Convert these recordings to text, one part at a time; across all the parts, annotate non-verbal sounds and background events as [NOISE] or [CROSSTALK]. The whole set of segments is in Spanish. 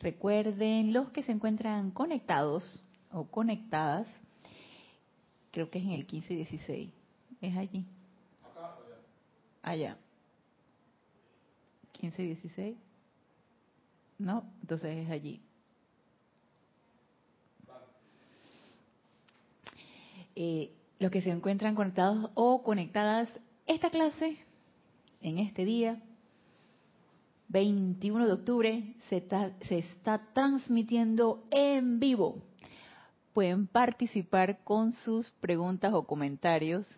Recuerden, los que se encuentran conectados o conectadas, creo que es en el 15 y 16, es allí. Acá o allá. Allá. 15 y 16. No, entonces es allí. Eh, los que se encuentran conectados o conectadas, esta clase, en este día, 21 de octubre, se se está transmitiendo en vivo. Pueden participar con sus preguntas o comentarios.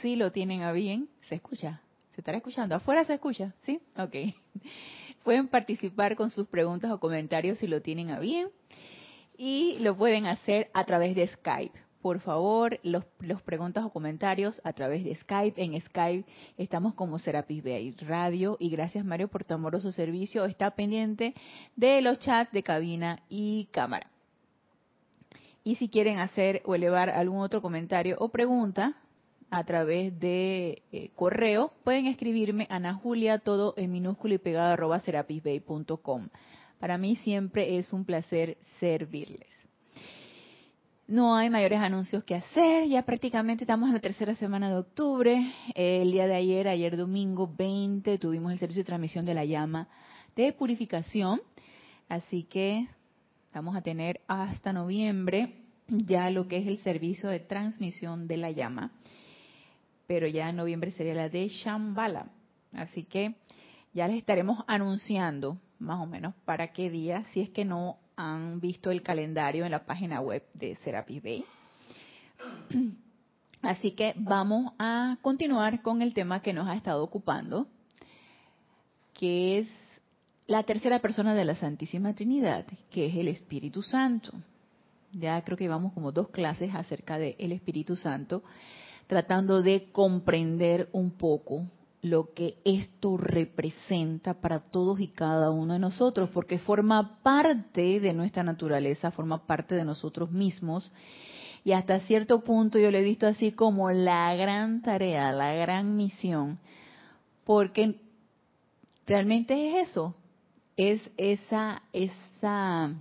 Si lo tienen a bien, ¿se escucha? ¿Se estará escuchando? ¿Afuera se escucha? ¿Sí? Ok. [LAUGHS] Pueden participar con sus preguntas o comentarios si lo tienen a bien. Y lo pueden hacer a través de Skype por favor, los, preguntas o comentarios a través de Skype. En Skype estamos como Serapis Bay Radio y gracias Mario por tu amoroso servicio. Está pendiente de los chats de cabina y cámara. Y si quieren hacer o elevar algún otro comentario o pregunta a través de eh, correo, pueden escribirme Ana Julia, todo en minúsculo y pegado arroba serapisbay.com. Para mí siempre es un placer servirles. No hay mayores anuncios que hacer, ya prácticamente estamos en la tercera semana de octubre. El día de ayer, ayer domingo 20, tuvimos el servicio de transmisión de la llama de purificación, así que vamos a tener hasta noviembre ya lo que es el servicio de transmisión de la llama, pero ya en noviembre sería la de Shambhala, así que ya les estaremos anunciando más o menos para qué día, si es que no han visto el calendario en la página web de Serapis Bay. [CLEARS THROAT] Así que vamos a continuar con el tema que nos ha estado ocupando, que es la tercera persona de la Santísima Trinidad, que es el Espíritu Santo. Ya creo que vamos como dos clases acerca del Espíritu Santo, tratando de comprender un poco lo que esto representa para todos y cada uno de nosotros, porque forma parte de nuestra naturaleza, forma parte de nosotros mismos. Y hasta cierto punto yo lo he visto así como la gran tarea, la gran misión, porque realmente es eso, es esa, esa,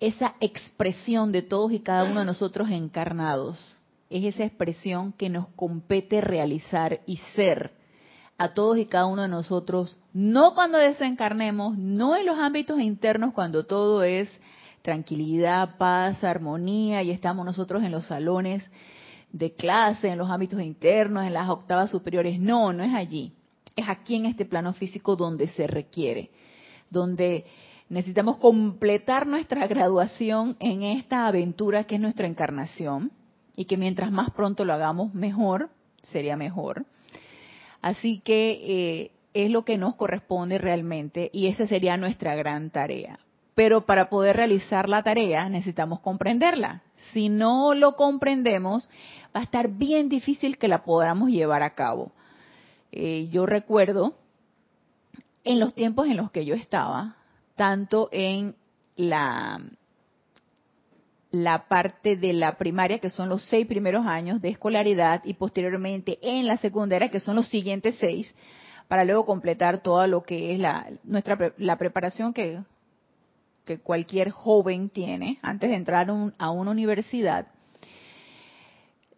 esa expresión de todos y cada uno de nosotros encarnados es esa expresión que nos compete realizar y ser a todos y cada uno de nosotros, no cuando desencarnemos, no en los ámbitos internos cuando todo es tranquilidad, paz, armonía y estamos nosotros en los salones de clase, en los ámbitos internos, en las octavas superiores. No, no es allí. Es aquí en este plano físico donde se requiere, donde necesitamos completar nuestra graduación en esta aventura que es nuestra encarnación y que mientras más pronto lo hagamos mejor, sería mejor. Así que eh, es lo que nos corresponde realmente y esa sería nuestra gran tarea. Pero para poder realizar la tarea necesitamos comprenderla. Si no lo comprendemos, va a estar bien difícil que la podamos llevar a cabo. Eh, yo recuerdo en los tiempos en los que yo estaba, tanto en la la parte de la primaria, que son los seis primeros años de escolaridad, y posteriormente en la secundaria, que son los siguientes seis, para luego completar todo lo que es la, nuestra, la preparación que, que cualquier joven tiene antes de entrar a una universidad.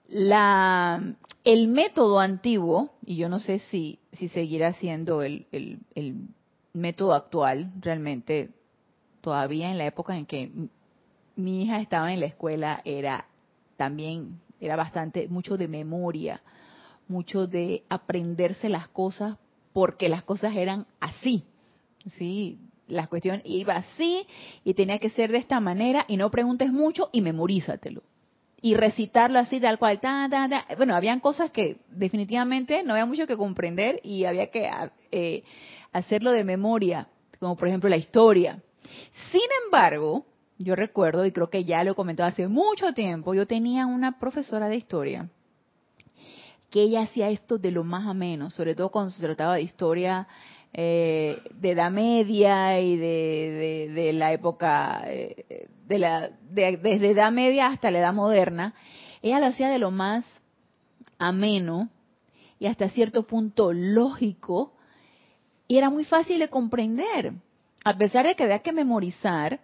La, el método antiguo, y yo no sé si, si seguirá siendo el, el método actual, realmente todavía en la época en que mi hija estaba en la escuela era también, era bastante, mucho de memoria, mucho de aprenderse las cosas porque las cosas eran así, ¿sí? La cuestión iba así y tenía que ser de esta manera y no preguntes mucho y memorízatelo. Y recitarlo así tal cual. Ta, ta, ta. Bueno, habían cosas que definitivamente no había mucho que comprender y había que eh, hacerlo de memoria como por ejemplo la historia. Sin embargo, yo recuerdo, y creo que ya lo he comentado hace mucho tiempo, yo tenía una profesora de historia que ella hacía esto de lo más ameno, sobre todo cuando se trataba de historia eh, de edad media y de, la época, eh, de la, desde edad media hasta la edad moderna. Ella lo hacía de lo más ameno y hasta cierto punto lógico y era muy fácil de comprender. A pesar de que había que memorizar,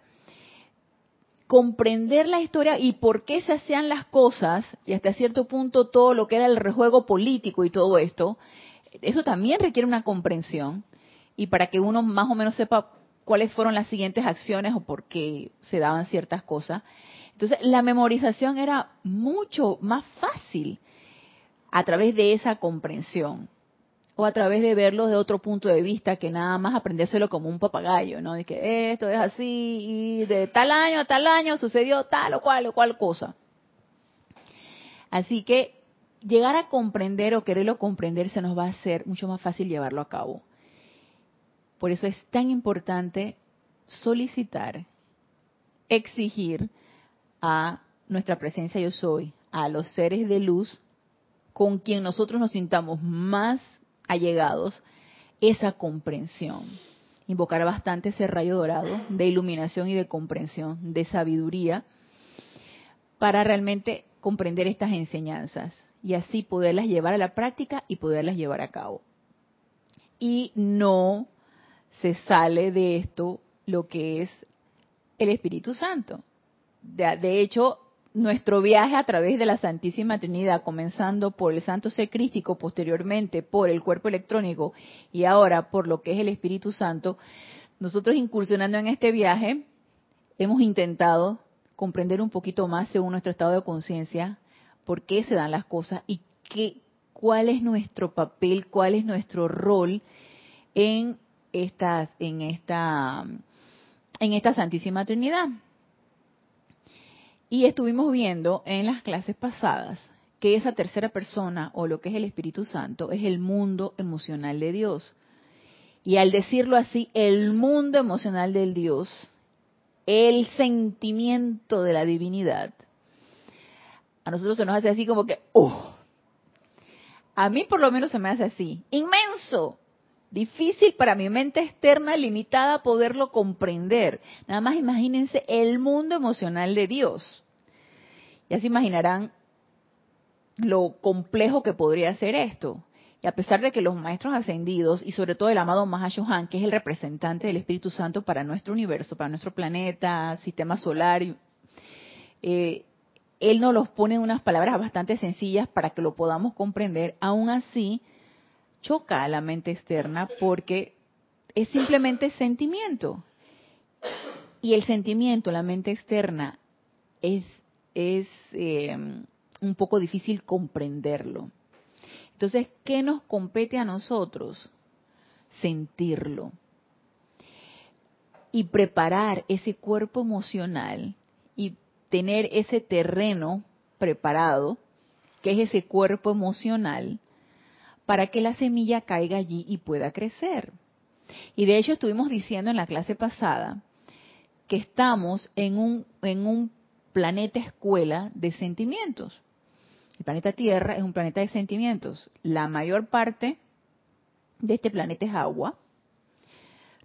comprender la historia y por qué se hacían las cosas, y hasta cierto punto todo lo que era el rejuego político y todo esto, eso también requiere una comprensión. Y para que uno más o menos sepa cuáles fueron las siguientes acciones o por qué se daban ciertas cosas. Entonces, la memorización era mucho más fácil a través de esa comprensión a través de verlo de otro punto de vista que nada más aprendérselo como un papagayo, ¿no? De que esto es así y de tal año a tal año sucedió tal o cual o cual cosa. Así que llegar a comprender o quererlo comprender se nos va a hacer mucho más fácil llevarlo a cabo. Por eso es tan importante solicitar, exigir a nuestra presencia yo soy, a los seres de luz con quien nosotros nos sintamos más allegados esa comprensión. Invocar bastante ese rayo dorado de iluminación y de comprensión, de sabiduría, para realmente comprender estas enseñanzas y así poderlas llevar a la práctica y poderlas llevar a cabo. Y no se sale de esto lo que es el Espíritu Santo. De, de hecho, nuestro viaje a través de la Santísima Trinidad, comenzando por el Santo Ser Crístico, posteriormente por el cuerpo electrónico y ahora por lo que es el Espíritu Santo, nosotros incursionando en este viaje hemos intentado comprender un poquito más según nuestro estado de conciencia por qué se dan las cosas y qué, cuál es nuestro papel, cuál es nuestro rol en estas, en esta, en esta Santísima Trinidad. Y estuvimos viendo en las clases pasadas que esa tercera persona o lo que es el Espíritu Santo es el mundo emocional de Dios. Y al decirlo así, el mundo emocional del Dios, el sentimiento de la divinidad, a nosotros se nos hace así como que, ¡oh! A mí por lo menos se me hace así, inmenso, difícil para mi mente externa limitada poderlo comprender. Nada más imagínense el mundo emocional de Dios. Ya se imaginarán lo complejo que podría ser esto. Y a pesar de que los maestros ascendidos, y sobre todo el amado Mahashohan, que es el representante del Espíritu Santo para nuestro universo, para nuestro planeta, sistema solar, eh, él nos los pone en unas palabras bastante sencillas para que lo podamos comprender. Aún así, choca a la mente externa porque es simplemente sentimiento. Y el sentimiento, la mente externa, es, es eh, un poco difícil comprenderlo. Entonces, ¿qué nos compete a nosotros? Sentirlo. Y preparar ese cuerpo emocional y tener ese terreno preparado, que es ese cuerpo emocional, para que la semilla caiga allí y pueda crecer. Y de hecho estuvimos diciendo en la clase pasada que estamos en un, en un planeta escuela de sentimientos. El planeta Tierra es un planeta de sentimientos. La mayor parte de este planeta es agua.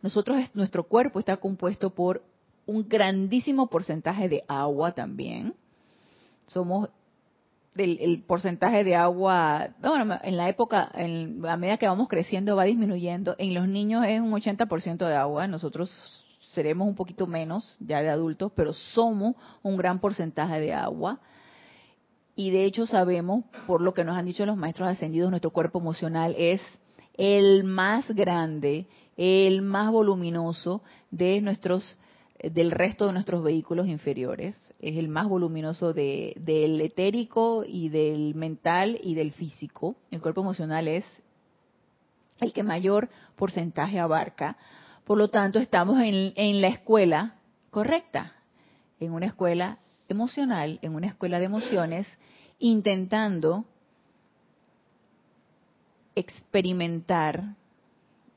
Nosotros, nuestro cuerpo está compuesto por un grandísimo porcentaje de agua también. Somos el porcentaje de agua, bueno, en la época, en, a medida que vamos creciendo va disminuyendo. En los niños es un 80% de agua, nosotros seremos un poquito menos ya de adultos, pero somos un gran porcentaje de agua. Y de hecho sabemos, por lo que nos han dicho los maestros ascendidos, nuestro cuerpo emocional es el más grande, el más voluminoso de nuestros del resto de nuestros vehículos inferiores. Es el más voluminoso de, del etérico y del mental y del físico. El cuerpo emocional es el que mayor porcentaje abarca. Por lo tanto, estamos en, la escuela correcta, en una escuela emocional, en una escuela de emociones, intentando experimentar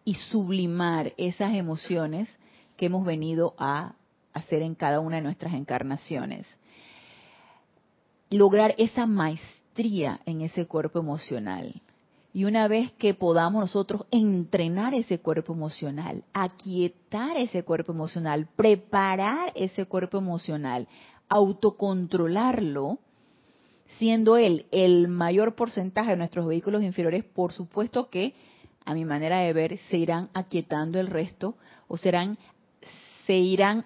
y sublimar esas emociones que hemos venido a hacer en cada una de nuestras encarnaciones. Lograr esa maestría en ese cuerpo emocional. Y una vez que podamos nosotros entrenar ese cuerpo emocional, aquietar ese cuerpo emocional, preparar ese cuerpo emocional, autocontrolarlo, siendo él el mayor porcentaje de nuestros vehículos inferiores, por supuesto que, a mi manera de ver, se irán aquietando el resto o serán, se irán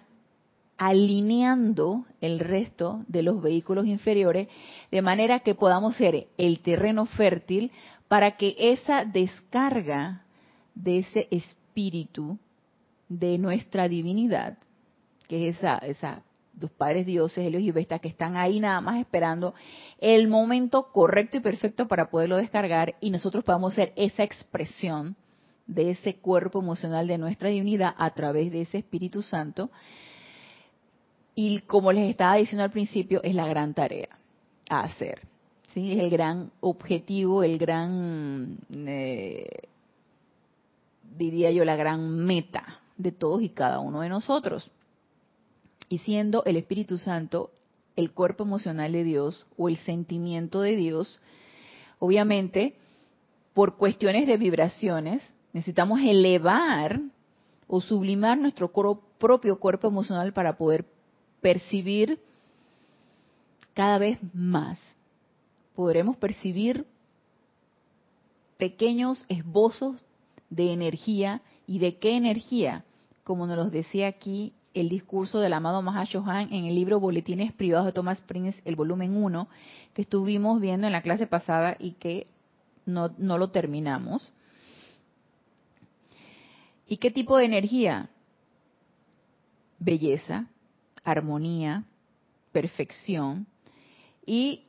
alineando el resto de los vehículos inferiores de manera que podamos ser el terreno fértil para que esa descarga de ese espíritu de nuestra divinidad, que es esa, esa los padres dioses, Helios y Vesta, que están ahí nada más esperando el momento correcto y perfecto para poderlo descargar y nosotros podamos ser esa expresión de ese cuerpo emocional de nuestra divinidad a través de ese Espíritu Santo. Y como les estaba diciendo al principio, es la gran tarea a hacer. ¿Sí? Es el gran objetivo, el gran, eh, diría yo, la gran meta de todos y cada uno de nosotros y siendo el Espíritu Santo el cuerpo emocional de Dios o el sentimiento de Dios, obviamente, por cuestiones de vibraciones, necesitamos elevar o sublimar nuestro propio cuerpo emocional para poder percibir cada vez más. Podremos percibir pequeños esbozos de energía y de qué energía, como nos lo decía aquí el discurso del amado Mahashohan en el libro Boletines Privados de Thomas Prince, el volumen 1, que estuvimos viendo en la clase pasada y que no, no lo terminamos. ¿Y qué tipo de energía? Belleza, armonía, perfección y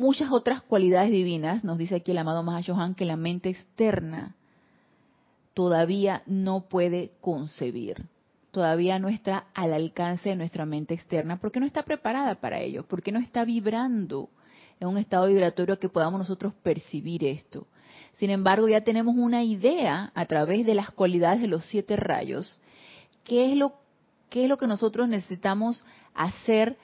muchas otras cualidades divinas. Nos dice aquí el amado Mahashohan que la mente externa todavía no puede concebir todavía no está al alcance de nuestra mente externa porque no está preparada para ello, porque no está vibrando en un estado vibratorio que podamos nosotros percibir esto. Sin embargo, ya tenemos una idea a través de las cualidades de los siete rayos, qué es lo, qué es lo que nosotros necesitamos hacer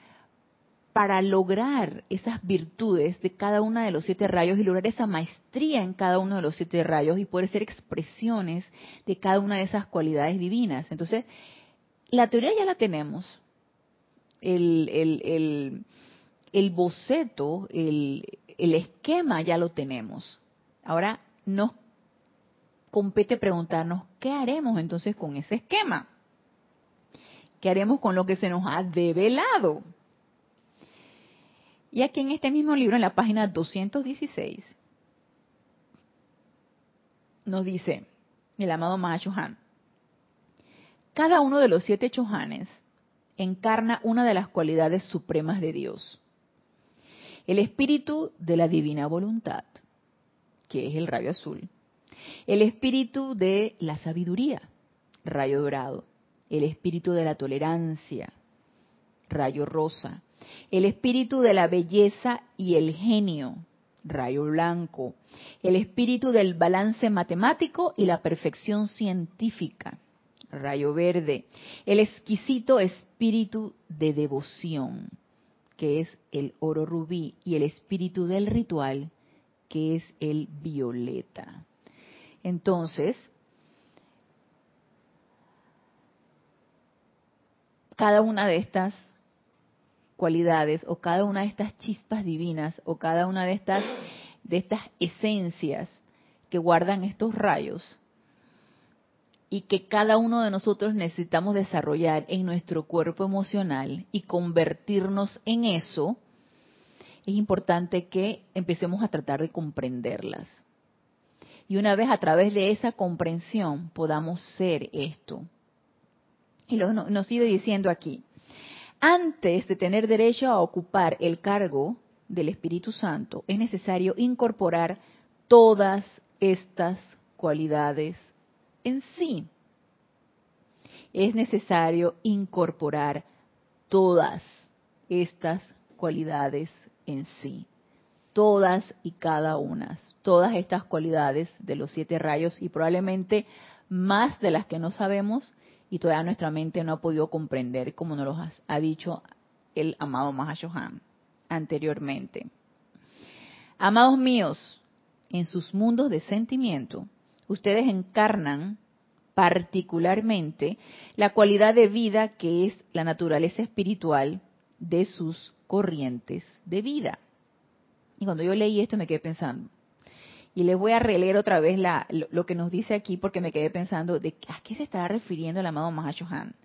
para lograr esas virtudes de cada uno de los siete rayos y lograr esa maestría en cada uno de los siete rayos y poder ser expresiones de cada una de esas cualidades divinas. Entonces, la teoría ya la tenemos, el, el, el, boceto, el, el esquema ya lo tenemos. Ahora nos compete preguntarnos, ¿qué haremos entonces con ese esquema? ¿Qué haremos con lo que se nos ha develado? Y aquí en este mismo libro, en la página 216, nos dice el amado Mahachohan, cada uno de los siete chohanes encarna una de las cualidades supremas de Dios. El espíritu de la divina voluntad, que es el rayo azul. El espíritu de la sabiduría, rayo dorado. El espíritu de la tolerancia, rayo rosa. El espíritu de la belleza y el genio, rayo blanco. El espíritu del balance matemático y la perfección científica, rayo verde, el exquisito espíritu de devoción, que es el oro rubí, y el espíritu del ritual, que es el violeta. Entonces, cada una de estas cualidades o cada una de estas chispas divinas o cada una de estas de estas esencias que guardan estos rayos y que cada uno de nosotros necesitamos desarrollar en nuestro cuerpo emocional y convertirnos en eso, es importante que empecemos a tratar de comprenderlas. Y una vez a través de esa comprensión podamos ser esto. Y lo, nos sigue diciendo aquí, antes de tener derecho a ocupar el cargo del Espíritu Santo, es necesario incorporar todas estas cualidades en sí. Es necesario incorporar todas estas cualidades en sí. Todas y cada una. Todas estas cualidades de los siete rayos y probablemente más de las que no sabemos y todavía nuestra mente no ha podido comprender, como nos lo ha dicho el amado Mahashohan anteriormente. Amados míos, en sus mundos de sentimiento, ustedes encarnan particularmente la cualidad de vida que es la naturaleza espiritual de sus corrientes de vida. Y cuando yo leí esto me quedé pensando, y les voy a releer otra vez lo, que nos dice aquí porque me quedé pensando de a qué se estará refiriendo el amado Mahashohan.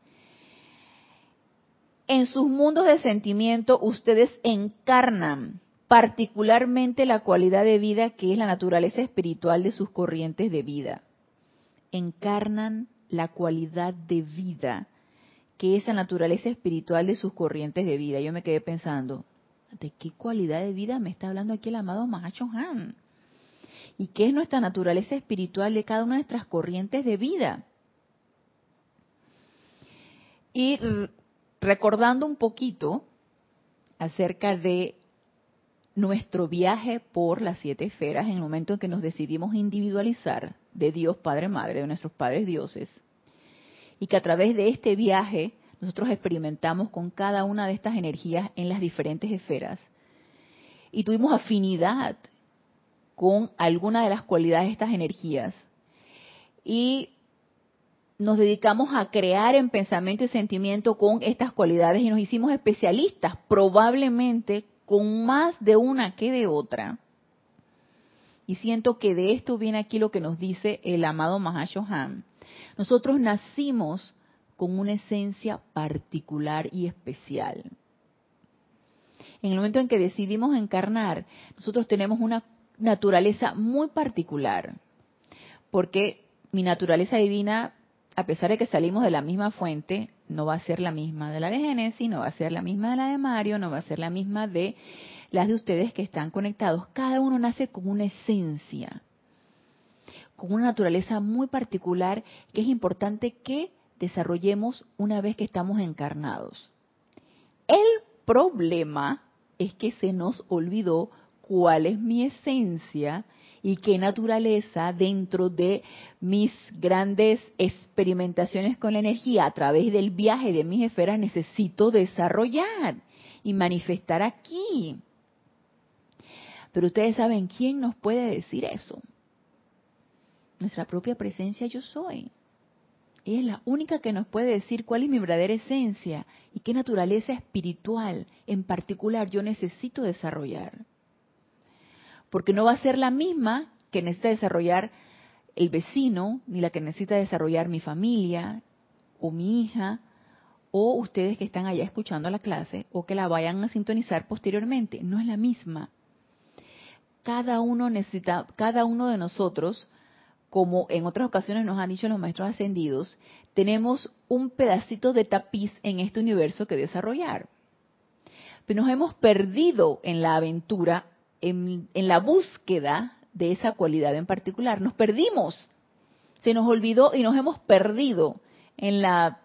En sus mundos de sentimiento ustedes encarnan particularmente la cualidad de vida que es la naturaleza espiritual de sus corrientes de vida. Encarnan la cualidad de vida que es la naturaleza espiritual de sus corrientes de vida. Yo me quedé pensando, ¿de qué cualidad de vida me está hablando aquí el amado Mahashohan? Y qué es nuestra naturaleza espiritual de cada una de nuestras corrientes de vida. Y recordando un poquito acerca de nuestro viaje por las siete esferas en el momento en que nos decidimos individualizar de Dios Padre Madre, de nuestros padres dioses, y que a través de este viaje nosotros experimentamos con cada una de estas energías en las diferentes esferas, y tuvimos afinidad con alguna de las cualidades de estas energías. Y nos dedicamos a crear en pensamiento y sentimiento con estas cualidades y nos hicimos especialistas, probablemente con más de una que de otra. Y siento que de esto viene aquí lo que nos dice el amado Mahashohan. Nosotros nacimos con una esencia particular y especial. En el momento en que decidimos encarnar, nosotros tenemos una naturaleza muy particular, porque mi naturaleza divina, a pesar de que salimos de la misma fuente, no va a ser la misma de la de Génesis, no va a ser la misma de la de Mario, no va a ser la misma de las de ustedes que están conectados. Cada uno nace con una esencia, con una naturaleza muy particular que es importante que desarrollemos una vez que estamos encarnados. El problema es que se nos olvidó cuál es mi esencia y qué naturaleza dentro de mis grandes experimentaciones con la energía a través del viaje de mis esferas necesito desarrollar y manifestar aquí. Pero ustedes saben quién nos puede decir eso. Nuestra propia presencia yo soy. Ella es la única que nos puede decir cuál es mi verdadera esencia y qué naturaleza espiritual en particular yo necesito desarrollar porque no va a ser la misma que necesita desarrollar el vecino, ni la que necesita desarrollar mi familia o mi hija, o ustedes que están allá escuchando la clase o que la vayan a sintonizar posteriormente. No es la misma. Cada uno necesita, cada uno de nosotros, como en otras ocasiones nos han dicho los maestros ascendidos, tenemos un pedacito de tapiz en este universo que desarrollar. Pero nos hemos perdido en la aventura en, la búsqueda de esa cualidad en particular. Nos perdimos, se nos olvidó y nos hemos perdido en, la,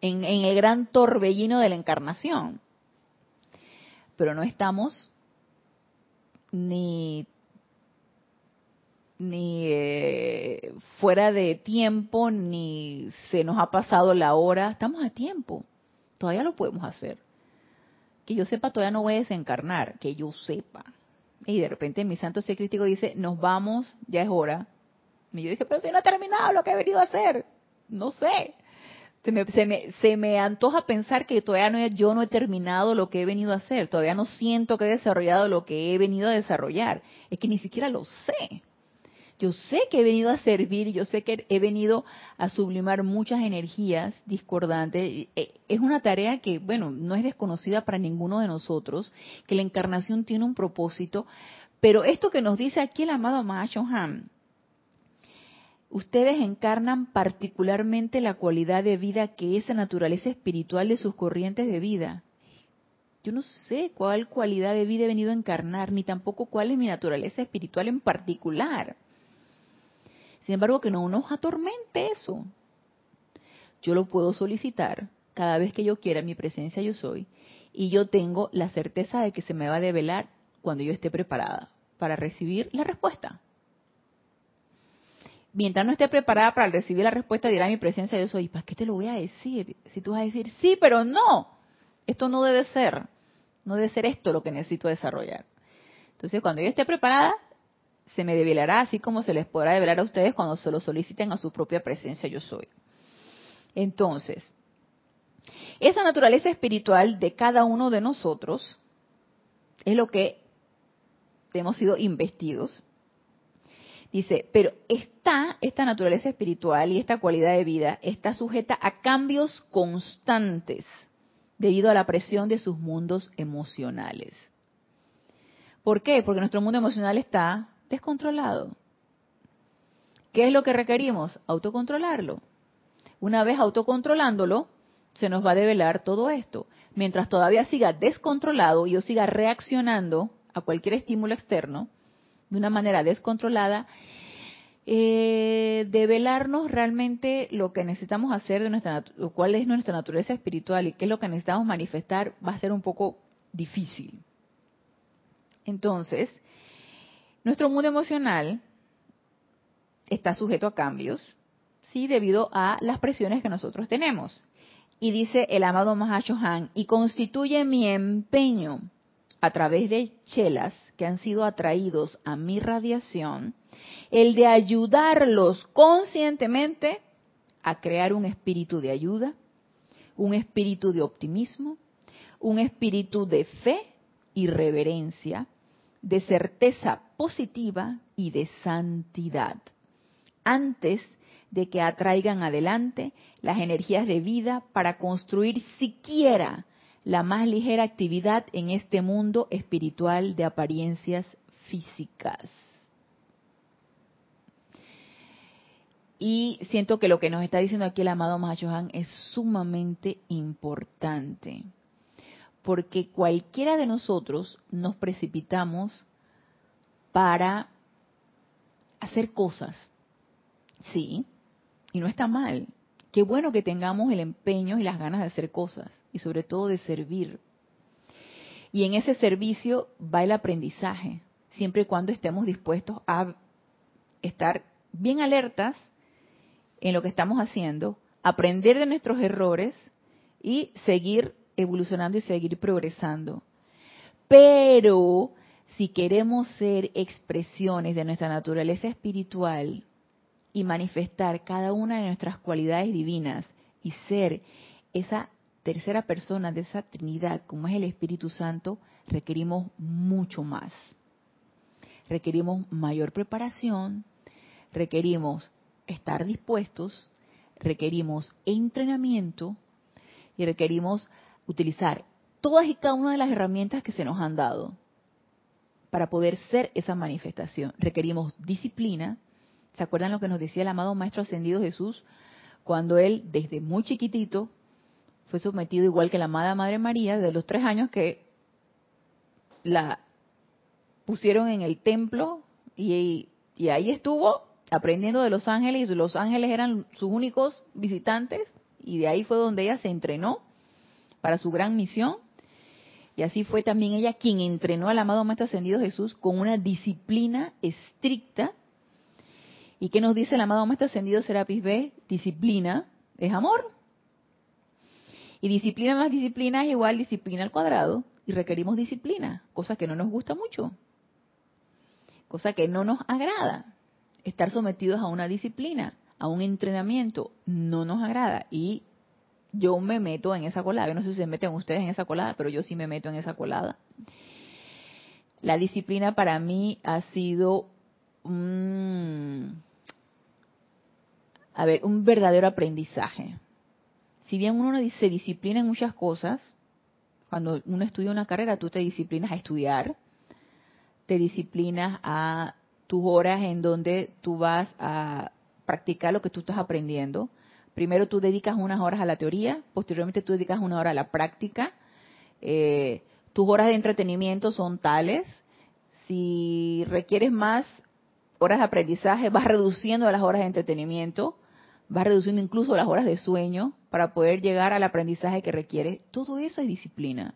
en, el gran torbellino de la encarnación. Pero no estamos ni ni eh, fuera de tiempo, ni se nos ha pasado la hora, estamos a tiempo, todavía lo podemos hacer. Que yo sepa, todavía no voy a desencarnar, que yo sepa. Y de repente mi santo ser crítico dice, nos vamos, ya es hora. Y yo dije, pero si no he terminado lo que he venido a hacer. No sé. Se me, se me, se me antoja pensar que todavía no yo no he terminado lo que he venido a hacer. Todavía no siento que he desarrollado lo que he venido a desarrollar. Es que ni siquiera lo sé. Yo sé que he venido a servir, yo sé que he venido a sublimar muchas energías discordantes. Eh, es una tarea que, bueno, no es desconocida para ninguno de nosotros, que la encarnación tiene un propósito, pero esto que nos dice aquí el amado Mahashohan, ustedes encarnan particularmente la cualidad de vida que es la naturaleza espiritual de sus corrientes de vida. Yo no sé cuál cualidad de vida he venido a encarnar, ni tampoco cuál es mi naturaleza espiritual en particular. Sin embargo, que no nos atormente eso. Yo lo puedo solicitar cada vez que yo quiera, mi presencia yo soy, y yo tengo la certeza de que se me va a develar cuando yo esté preparada para recibir la respuesta. mientras no esté preparada para recibir la respuesta, dirá mi presencia yo soy, ¿para qué te lo voy a decir? Si tú vas a decir, sí, pero no, esto no debe ser, no debe ser esto lo que necesito desarrollar. Entonces, cuando yo esté preparada, se me develará así como se les podrá develar a ustedes cuando se lo soliciten a su propia presencia yo soy. Entonces, esa naturaleza espiritual de cada uno de nosotros es lo que hemos sido investidos. Dice, pero está esta naturaleza espiritual y esta cualidad de vida está sujeta a cambios constantes debido a la presión de sus mundos emocionales. ¿Por qué? Porque nuestro mundo emocional está descontrolado. ¿Qué es lo que requerimos? Autocontrolarlo. Una vez autocontrolándolo, se nos va a develar todo esto. Mientras todavía siga descontrolado y yo siga reaccionando a cualquier estímulo externo de una manera descontrolada, eh, develarnos realmente lo que necesitamos hacer, de nuestra, cuál es nuestra naturaleza espiritual y qué es lo que necesitamos manifestar, va a ser un poco difícil. Entonces, nuestro mundo emocional está sujeto a cambios, sí, debido a las presiones que nosotros tenemos. Y dice el amado Mahashohan, y constituye mi empeño a través de chelas que han sido atraídos a mi radiación, el de ayudarlos conscientemente a crear un espíritu de ayuda, un espíritu de optimismo, un espíritu de fe y reverencia, de certeza positiva y de santidad, antes de que atraigan adelante las energías de vida para construir siquiera la más ligera actividad en este mundo espiritual de apariencias físicas. Y siento que lo que nos está diciendo aquí el amado Mahachohan es sumamente importante, porque cualquiera de nosotros nos precipitamos para hacer cosas, sí, y no está mal. Qué bueno que tengamos el empeño y las ganas de hacer cosas y sobre todo de servir. Y en ese servicio va el aprendizaje, siempre y cuando estemos dispuestos a estar bien alertas en lo que estamos haciendo, aprender de nuestros errores y seguir evolucionando y seguir progresando. Pero si queremos ser expresiones de nuestra naturaleza espiritual y manifestar cada una de nuestras cualidades divinas y ser esa tercera persona de esa Trinidad, como es el Espíritu Santo, requerimos mucho más. Requerimos mayor preparación, requerimos estar dispuestos, requerimos entrenamiento y requerimos utilizar todas y cada una de las herramientas que se nos han dado para poder ser esa manifestación. Requerimos disciplina. ¿Se acuerdan lo que nos decía el amado Maestro Ascendido Jesús cuando él, desde muy chiquitito, fue sometido igual que la amada Madre María, de los tres años que la pusieron en el templo y, y ahí estuvo aprendiendo de los ángeles y los ángeles eran sus únicos visitantes y de ahí fue donde ella se entrenó para su gran misión. Y así fue también ella quien entrenó al amado Maestro Ascendido Jesús con una disciplina estricta. ¿Y qué nos dice el amado Maestro Ascendido Serapis B? Disciplina es amor. Y disciplina más disciplina es igual disciplina al cuadrado. Y requerimos disciplina, cosa que no nos gusta mucho, cosa que no nos agrada. Estar sometidos a una disciplina, a un entrenamiento, no nos agrada. Y yo me meto en esa colada. Yo no sé si se meten ustedes en esa colada, pero yo sí me meto en esa colada. La disciplina para mí ha sido a ver, un verdadero aprendizaje si bien uno se disciplina en muchas cosas, cuando uno estudia una carrera, tú te disciplinas a estudiar, te disciplinas a tus horas en donde tú vas a practicar lo que tú estás aprendiendo. Primero tú dedicas unas horas a la teoría, posteriormente tú dedicas una hora a la práctica. Eh, tus horas de entretenimiento son tales. Si requieres más horas de aprendizaje, vas reduciendo las horas de entretenimiento va reduciendo incluso las horas de sueño para poder llegar al aprendizaje que requiere. Todo eso es disciplina.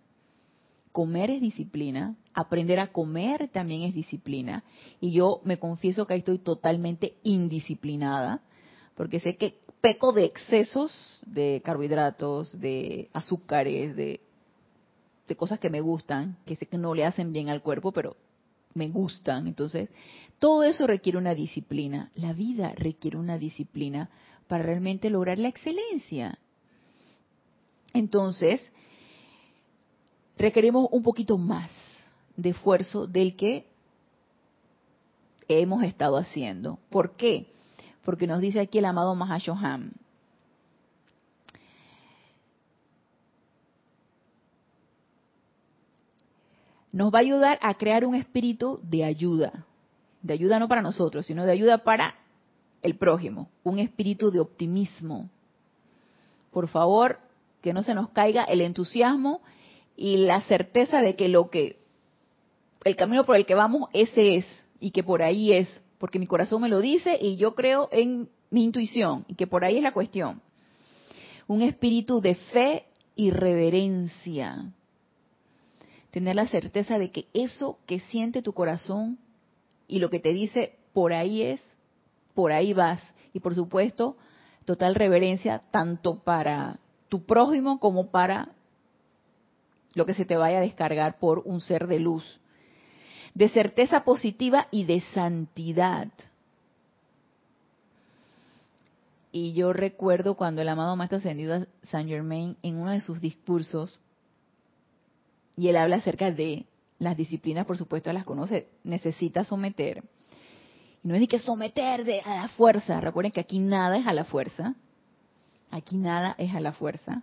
comer es disciplina, aprender a comer también es disciplina. Y yo me confieso que ahí estoy totalmente indisciplinada, porque sé que peco de excesos de carbohidratos, de azúcares, de, cosas que me gustan, que sé que no le hacen bien al cuerpo, pero me gustan. Entonces, todo eso requiere una disciplina. La vida requiere una disciplina para realmente lograr la excelencia. Entonces, requerimos un poquito más de esfuerzo del que hemos estado haciendo. ¿Por qué? Porque nos dice aquí el amado Mahashoham. Nos va a ayudar a crear un espíritu de ayuda. De ayuda no para nosotros, sino de ayuda para el prójimo. Un espíritu de optimismo. Por favor, que no se nos caiga el entusiasmo y la certeza de que lo que el camino por el que vamos ese es y que por ahí es, porque mi corazón me lo dice y yo creo en mi intuición y que por ahí es la cuestión. Un espíritu de fe y reverencia. Tener la certeza de que eso que siente tu corazón y lo que te dice por ahí es, por ahí vas. Y por supuesto, total reverencia tanto para tu prójimo como para lo que se te vaya a descargar por un ser de luz, de certeza positiva y de santidad. Y yo recuerdo cuando el amado Maestro Ascendido Saint Germain, en uno de sus discursos, y él habla acerca de las disciplinas, por supuesto, las conoce, necesita someter. Y no es de que someter de, a la fuerza. Recuerden que aquí nada es a la fuerza. Aquí nada es a la fuerza.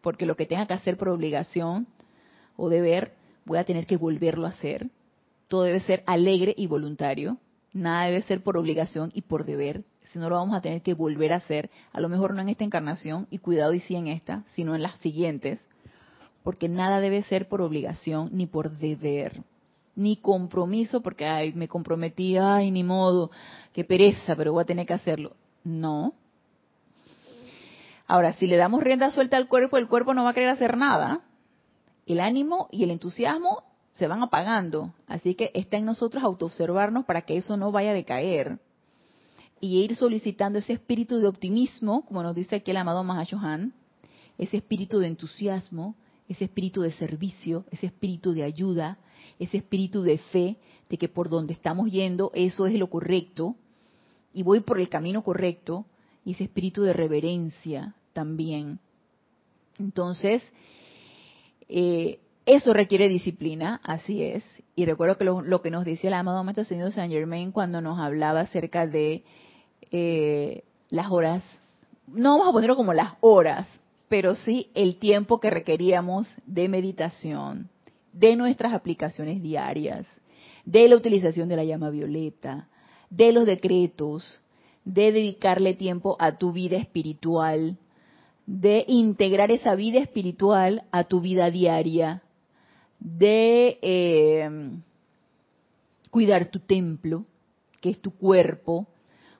Porque lo que tenga que hacer por obligación o deber, voy a tener que volverlo a hacer. Todo debe ser alegre y voluntario. Nada debe ser por obligación y por deber. Si no lo vamos a tener que volver a hacer, a lo mejor no en esta encarnación, y cuidado y sí en esta, sino en las siguientes. Porque nada debe ser por obligación ni por deber ni compromiso porque ay, me comprometí, ay, ni modo, qué pereza, pero voy a tener que hacerlo. No. Ahora, si le damos rienda suelta al cuerpo, el cuerpo no va a querer hacer nada el ánimo y el entusiasmo se van apagando. Así que está en nosotros autoobservarnos para que eso no vaya a decaer. Y ir solicitando ese espíritu de optimismo, como nos dice aquí el amado Mahashohan, ese espíritu de entusiasmo, ese espíritu de servicio, ese espíritu de ayuda, ese espíritu de fe, de que por donde estamos yendo eso es lo correcto, y voy por el camino correcto, y ese espíritu de reverencia también. Entonces, eh, eso requiere disciplina, así es. Y recuerdo que lo, que nos decía el amado Maestro Señor Saint Germain cuando nos hablaba acerca de eh, las horas, no vamos a ponerlo como las horas, pero sí el tiempo que requeríamos de meditación, de nuestras aplicaciones diarias, de la utilización de la llama violeta, de los decretos, de dedicarle tiempo a tu vida espiritual, de integrar esa vida espiritual a tu vida diaria, de eh, cuidar tu templo, que es tu cuerpo,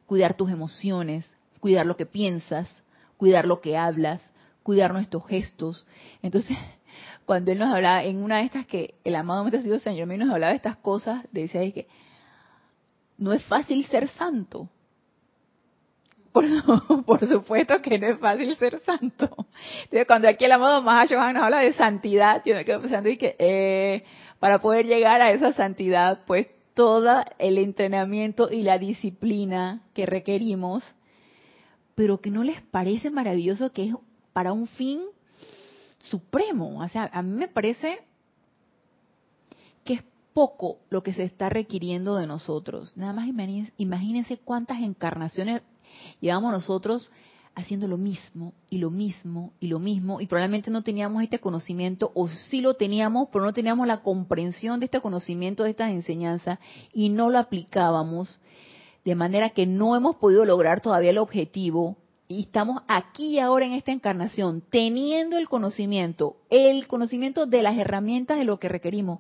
cuidar tus emociones, cuidar lo que piensas, cuidar lo que hablas, cuidar nuestros gestos. Entonces, [LAUGHS] cuando él nos hablaba, en una de estas que el amado Maestro Señor nos hablaba de estas cosas, decía que no es fácil ser santo, [LAUGHS] por, supuesto que no es fácil ser santo. Entonces, cuando aquí el amado Mahashohan nos habla de santidad, yo me quedo pensando y que eh, para poder llegar a esa santidad, pues todo el entrenamiento y la disciplina que requerimos, pero que no les parece maravilloso que es para un fin supremo. O sea, a mí me parece que es poco lo que se está requiriendo de nosotros. Nada más imagínense cuántas encarnaciones Llevamos nosotros haciendo lo mismo y lo mismo y lo mismo y probablemente no teníamos este conocimiento o sí lo teníamos, pero no teníamos la comprensión de este conocimiento, de estas enseñanzas y no lo aplicábamos de manera que no hemos podido lograr todavía el objetivo y estamos aquí ahora en esta encarnación teniendo el conocimiento, el conocimiento de las herramientas de lo que requerimos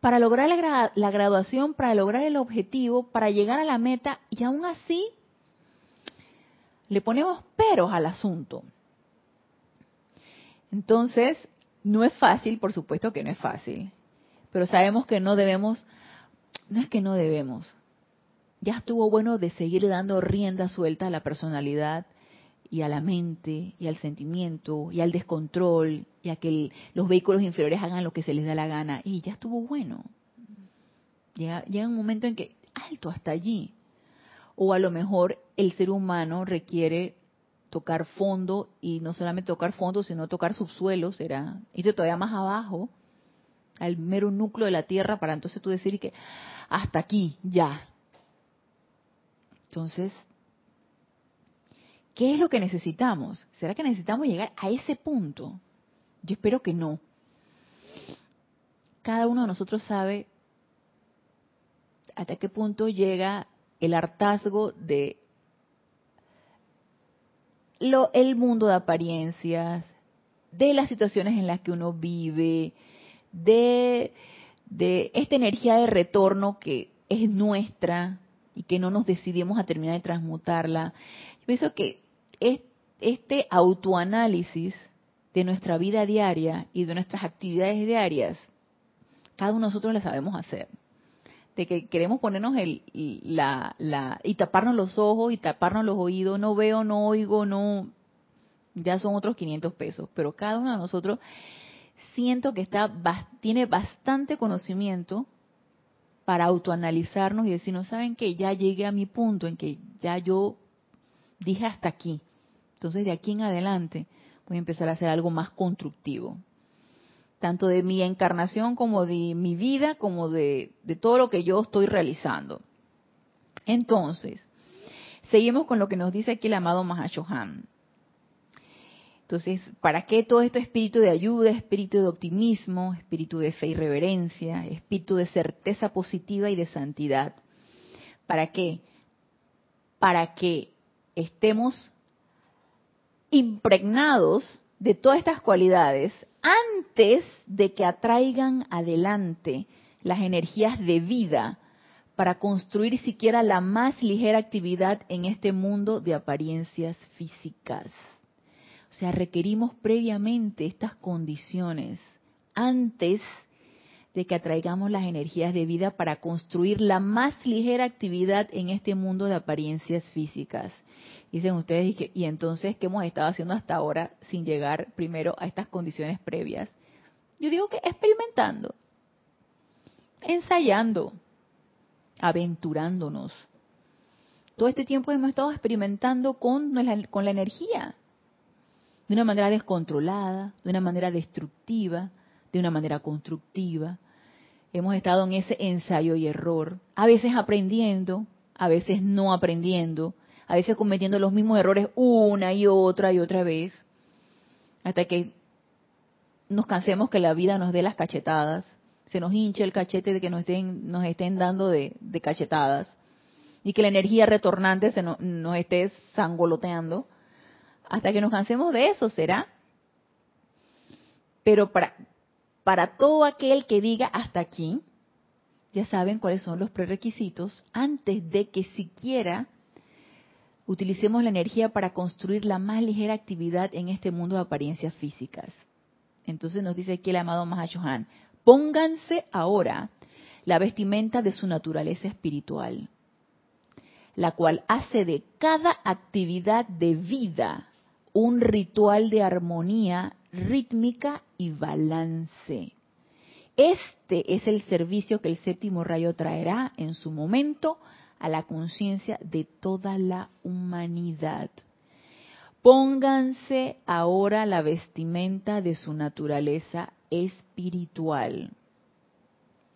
para lograr la, la graduación, para lograr el objetivo, para llegar a la meta y aún así le ponemos peros al asunto. Entonces, No es fácil, por supuesto que no es fácil, pero sabemos que no debemos, no es que no debemos, ya estuvo bueno de seguir dando rienda suelta a la personalidad y a la mente y al sentimiento y al descontrol y a que los vehículos inferiores hagan lo que se les da la gana y ya estuvo bueno. Llega, un momento en que, alto, hasta allí. O a lo mejor el ser humano requiere tocar fondo y no solamente tocar fondo, sino tocar subsuelo, será irse todavía más abajo, al mero núcleo de la tierra, para entonces tú decir que hasta aquí, ya. Entonces, ¿qué es lo que necesitamos? ¿Será que necesitamos llegar a ese punto? Yo espero que no. Cada uno de nosotros sabe hasta qué punto llega el hartazgo de lo, el mundo de apariencias, de las situaciones en las que uno vive, de, de esta energía de retorno que es nuestra y que no nos decidimos a terminar de transmutarla. Yo pienso que este autoanálisis de nuestra vida diaria y de nuestras actividades diarias, cada uno de nosotros la sabemos hacer de que queremos ponernos el, la, la, y taparnos los ojos y taparnos los oídos, no veo, no oigo, no, ya son otros 500 pesos, pero cada uno de nosotros siento que está, tiene bastante conocimiento para autoanalizarnos y decir, no saben que ya llegué a mi punto en que ya yo dije hasta aquí. Entonces de aquí en adelante voy a empezar a hacer algo más constructivo tanto de mi encarnación como de mi vida, como de, todo lo que yo estoy realizando. Entonces, seguimos con lo que nos dice aquí el amado Mahashohan. Entonces, ¿para qué todo esto espíritu de ayuda, espíritu de optimismo, espíritu de fe y reverencia, espíritu de certeza positiva y de santidad? ¿Para qué? Para que estemos impregnados de todas estas cualidades antes de que atraigan adelante las energías de vida para construir siquiera la más ligera actividad en este mundo de apariencias físicas. O sea, requerimos previamente estas condiciones antes de que atraigamos las energías de vida para construir la más ligera actividad en este mundo de apariencias físicas. Dicen ustedes, y entonces, ¿qué hemos estado haciendo hasta ahora sin llegar primero a estas condiciones previas? Yo digo que experimentando, ensayando, aventurándonos. Todo este tiempo hemos estado experimentando con con la energía, de una manera descontrolada, de una manera destructiva, de una manera constructiva. Hemos estado en ese ensayo y error, a veces aprendiendo, a veces no aprendiendo, a veces cometiendo los mismos errores una y otra y otra vez, hasta que nos cansemos que la vida nos dé las cachetadas, se nos hinche el cachete de que nos estén, nos estén dando de, cachetadas, y que la energía retornante se nos, nos esté sangoloteando, hasta que nos cansemos de eso, ¿será? Pero para, para todo aquel que diga hasta aquí, ya saben cuáles son los prerequisitos antes de que siquiera utilicemos la energía para construir la más ligera actividad en este mundo de apariencias físicas. Entonces nos dice aquí el amado Mahashohan, pónganse ahora la vestimenta de su naturaleza espiritual, la cual hace de cada actividad de vida un ritual de armonía rítmica y balance. Este es el servicio que el séptimo rayo traerá en su momento a la conciencia de toda la humanidad. Pónganse ahora la vestimenta de su naturaleza espiritual.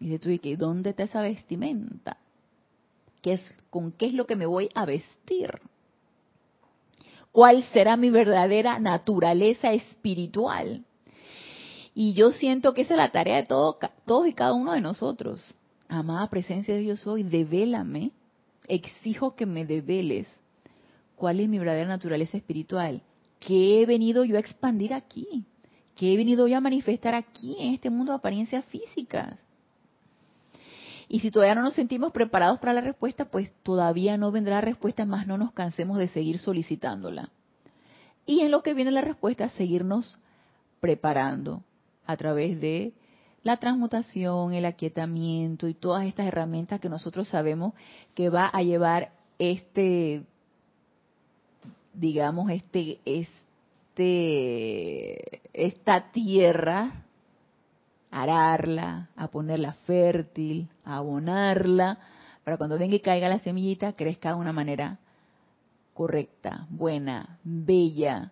Dice tú, ¿y dónde está esa vestimenta? ¿Qué es, ¿Con qué es lo que me voy a vestir? ¿Cuál será mi verdadera naturaleza espiritual? Y yo siento que esa es la tarea de todo, todos y cada uno de nosotros. Amada presencia de Dios soy, devélame exijo que me develes cuál es mi verdadera naturaleza espiritual, qué he venido yo a expandir aquí, qué he venido yo a manifestar aquí en este mundo de apariencias físicas. Y si todavía no nos sentimos preparados para la respuesta, pues todavía no vendrá respuesta, más no nos cansemos de seguir solicitándola. Y en lo que viene la respuesta, seguirnos preparando, a través de la transmutación, el aquietamiento y todas estas herramientas que nosotros sabemos que va a llevar este, digamos, este, este, esta tierra, ararla, a ponerla fértil, a abonarla, para cuando venga y caiga la semillita crezca de una manera correcta, buena, bella.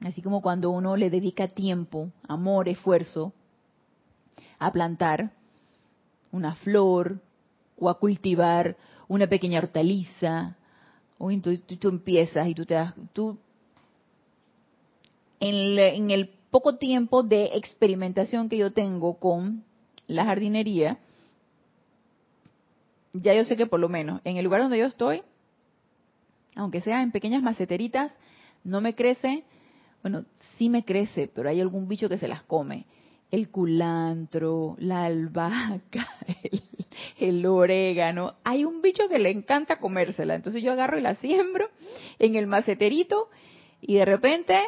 Así como cuando uno le dedica tiempo, amor, esfuerzo a plantar una flor o a cultivar una pequeña hortaliza, o tú, tú, empiezas y tú te das, tú en, en el poco tiempo de experimentación que yo tengo con la jardinería, ya yo sé que por lo menos en el lugar donde yo estoy, aunque sea en pequeñas maceteritas, no me crece, bueno, sí me crece, pero hay algún bicho que se las come el culantro, la albahaca, [LAUGHS] el, orégano. Hay un bicho que le encanta comérsela. Entonces yo agarro y la siembro en el maceterito y de repente,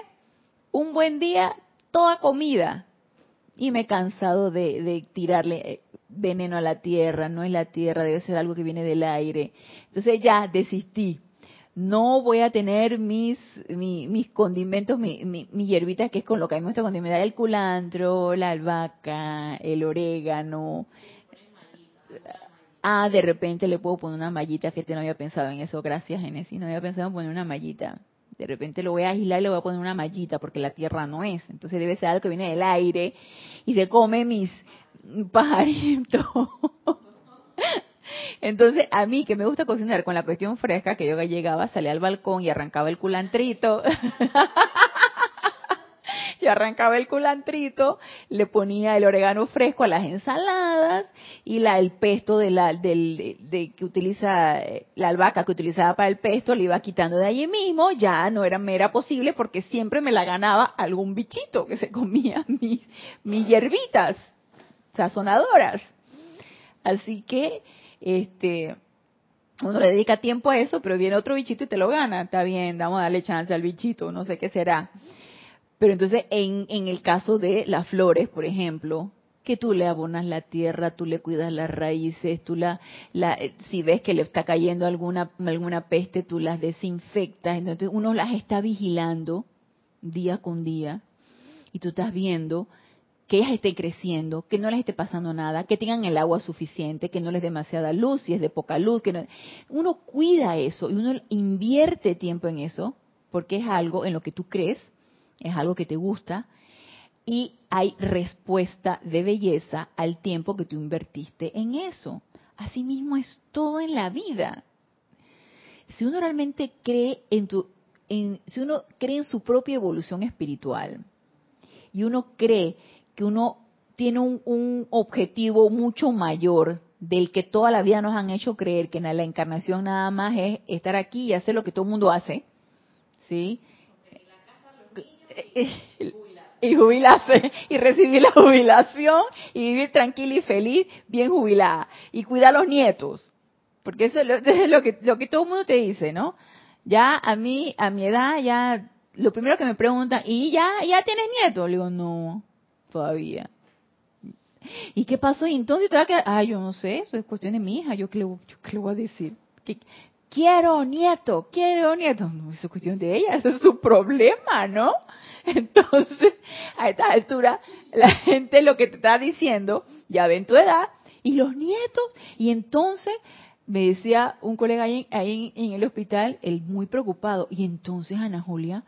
un buen día, toda comida. Y me he cansado de, de tirarle eh, veneno a la tierra. No es la tierra, debe ser algo que viene del aire. Entonces ya desistí no voy a tener mis, mis, condimentos, mi, mi, hierbitas, que es con lo que a mí me gusta condimentar, el culantro, la albahaca, el orégano. Ah, de repente le puedo poner una mallita, fíjate, no había pensado en eso, gracias Genesis, no había pensado en poner una mallita. De repente lo voy a aislar y le voy a poner una mallita, porque la tierra no es. Entonces debe ser algo que viene del aire y se come mis [LAUGHS] pajaritos. Entonces, a mí que me gusta cocinar con la cuestión fresca, que yo llegaba, salía al balcón y arrancaba el culantrito. [LAUGHS] yo arrancaba el culantrito, le ponía el orégano fresco a las ensaladas y la el pesto de la del de, que utiliza eh, la albahaca que utilizaba para el pesto le iba quitando de allí mismo, ya no era mera posible porque siempre me la ganaba algún bichito que se comía [LAUGHS] mis mis hierbitas sazonadoras. Así que este, uno le dedica tiempo a eso, pero viene otro bichito y te lo gana. Está bien, vamos a darle chance al bichito, no sé qué será. Pero entonces, en, en el caso de las flores, por ejemplo, que tú le abonas la tierra, tú le cuidas las raíces, tú la, la, eh, si ves que le está cayendo alguna, alguna peste, tú las desinfectas. Entonces, uno las está vigilando día con día y tú estás viendo que ellas estén creciendo, que no les esté pasando nada, que tengan el agua suficiente, que no les demasiada luz, si es de poca luz, que no... uno cuida eso y uno invierte tiempo en eso porque es algo en lo que tú crees, es algo que te gusta y hay respuesta de belleza al tiempo que tú invertiste en eso. Asimismo es todo en la vida. Si uno realmente cree en tu en, si uno cree en su propia evolución espiritual y uno cree que uno tiene un, objetivo mucho mayor del que toda la vida nos han hecho creer que en la encarnación nada más es estar aquí y hacer lo que todo el mundo hace, ¿sí? [LAUGHS] Y jubilarse y recibir la jubilación y vivir tranquila y feliz, bien jubilada y cuidar a los nietos, porque [LAUGHS] eso es lo, que lo que todo el mundo te dice, ¿no? Ya a mí a mi edad ya lo primero que me preguntan y ya ya tienes nietos, le digo no todavía. ¿Y qué pasó? Y entonces te va a quedar, ah, yo no sé, eso es cuestión de mi hija, yo qué le, le voy a decir. que quiero nieto, quiero nieto. No, eso es cuestión de ella, ese es su problema, ¿no? [LAUGHS] Entonces, a esta altura, la gente lo que te está diciendo, ya ven tu edad, y los nietos, y entonces, me decía un colega ahí, ahí en el hospital, él muy preocupado, y entonces, Ana Julia,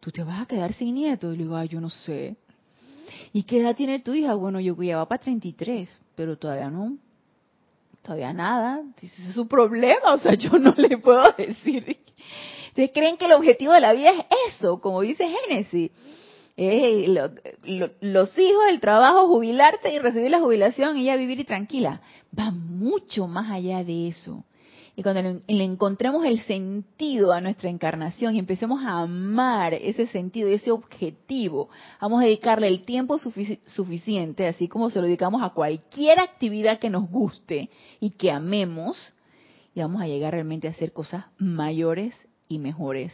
tú te vas a quedar sin nieto. Y le digo, ah, yo no sé. ¿Y qué edad tiene tu hija? Bueno, yo ya va para 33, pero todavía no, todavía nada. Ese es su problema, o sea, [LAUGHS] yo no le puedo decir. ¿Ustedes creen que el objetivo de la vida es eso, como dice Génesis? los hijos, el trabajo, jubilarte y recibir la jubilación y ya vivir tranquila. Va mucho más allá de eso. Y cuando le, encontremos el sentido a nuestra encarnación y empecemos a amar ese sentido y ese objetivo, vamos a dedicarle el tiempo suficiente, así como se lo dedicamos a cualquier actividad que nos guste y que amemos, y vamos a llegar realmente a hacer cosas mayores y mejores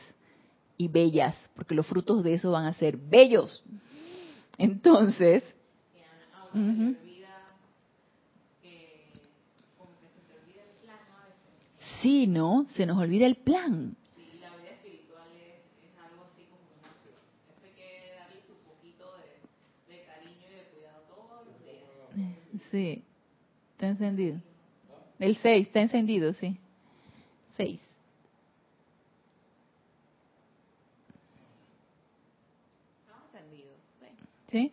y bellas, porque los frutos de eso van a ser bellos. Entonces, Sí, ¿no? Se nos olvida el plan. Sí, la vida espiritual es, algo así como flor. Eso hay que darle su poquito de, cariño y de cuidado todos los días. Sí, está encendido. El 6 está encendido, sí. 6. ¿Sí?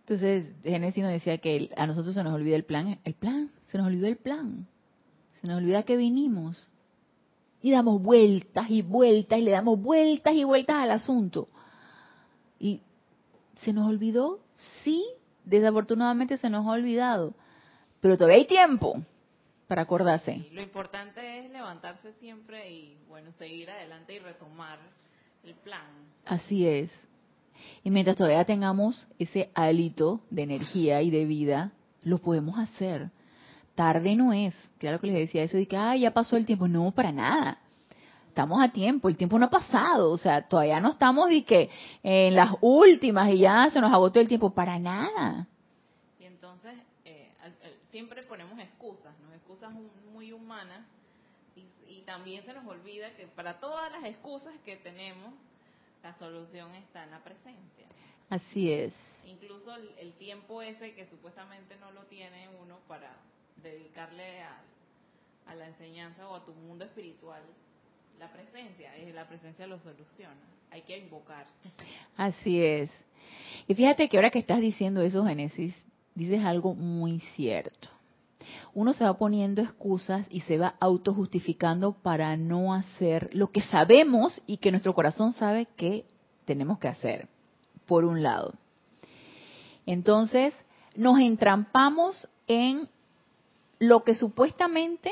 Entonces, Génesis nos decía que a nosotros se nos olvida el plan. El plan, se nos olvidó el plan. Se nos olvida que vinimos. Y damos vueltas y vueltas y le damos vueltas y vueltas al asunto. Y se nos olvidó, sí, desafortunadamente se nos ha olvidado. Pero todavía hay tiempo para acordarse. lo importante es levantarse siempre y, bueno, seguir adelante y retomar el plan. Así es. Y mientras todavía tengamos ese hálito de energía y de vida, lo podemos hacer. Tarde no es. Claro que les decía eso de que, ah, ya pasó el tiempo. No, para nada. Estamos a tiempo, el tiempo no ha pasado, o sea, todavía no estamos de que en las últimas y ya se nos agotó el tiempo, para nada. Y entonces, eh, siempre ponemos excusas, ¿no? Excusas muy humanas, y, y también se nos olvida que para todas las excusas que tenemos, la solución está en la presencia. Así es. Incluso el, tiempo ese que supuestamente no lo tiene uno para dedicarle a, a la enseñanza o a tu mundo espiritual, la presencia, es la presencia lo soluciona. Hay que invocar. Así es. Y fíjate que ahora que estás diciendo eso, Génesis, dices algo muy cierto uno se va poniendo excusas y se va autojustificando para no hacer lo que sabemos y que nuestro corazón sabe que tenemos que hacer, por un lado. Entonces, nos entrampamos en lo que supuestamente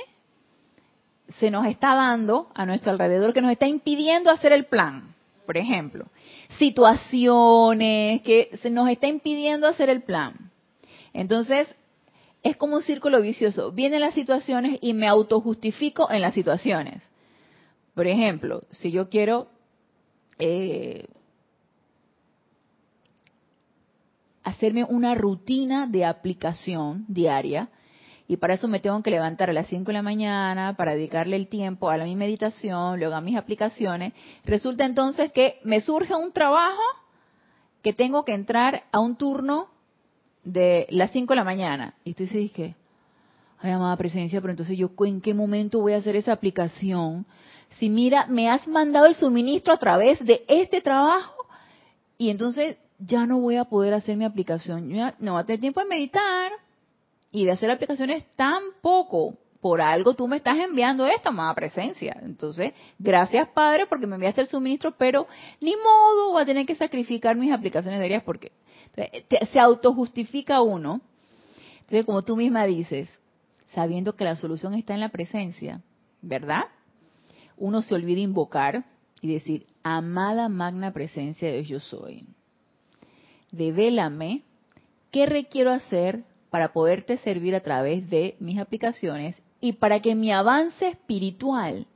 se nos está dando a nuestro alrededor, que nos está impidiendo hacer el plan. Por ejemplo, situaciones que se nos está impidiendo hacer el plan. Entonces, es como un círculo vicioso. Vienen las situaciones y me autojustifico en las situaciones. Por ejemplo, si yo quiero eh, hacerme una rutina de aplicación diaria, y para eso me tengo que levantar a las 5 de la mañana para dedicarle el tiempo a la mi meditación, luego a mis aplicaciones, resulta entonces que me surge un trabajo que tengo que entrar a un turno de las 5 de la mañana. Y tú dices que, ay, amada presencia, pero entonces yo, ¿en qué momento voy a hacer esa aplicación? Si mira, me has mandado el suministro a través de este trabajo y entonces ya no voy a poder hacer mi aplicación. Ya no va a tener tiempo de meditar y de hacer aplicaciones tampoco. Por algo tú me estás enviando esta amada presencia. Entonces, gracias Padre porque me enviaste el suministro, pero ni modo, voy a tener que sacrificar mis aplicaciones diarias porque se autojustifica uno. Entonces, como tú misma dices, sabiendo que la solución está en la presencia, ¿verdad? Uno se olvida invocar y decir, amada magna presencia de Dios yo soy. Devélame qué requiero hacer para poderte servir a través de mis aplicaciones y para que mi avance espiritual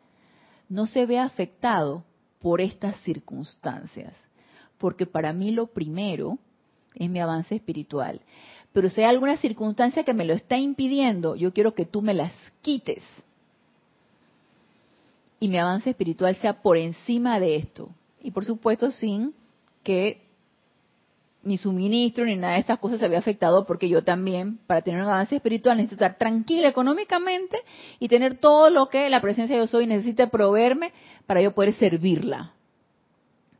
no se vea afectado por estas circunstancias. Porque para mí lo primero es mi avance espiritual. Pero si hay alguna circunstancia que me lo está impidiendo, yo quiero que tú me las quites. Y mi avance espiritual sea por encima de esto. Y por supuesto sin que mi suministro ni nada de esas cosas se vea afectado porque yo también, para tener un avance espiritual, necesito estar tranquila económicamente y tener todo lo que la presencia de yo soy necesita proveerme para yo poder servirla.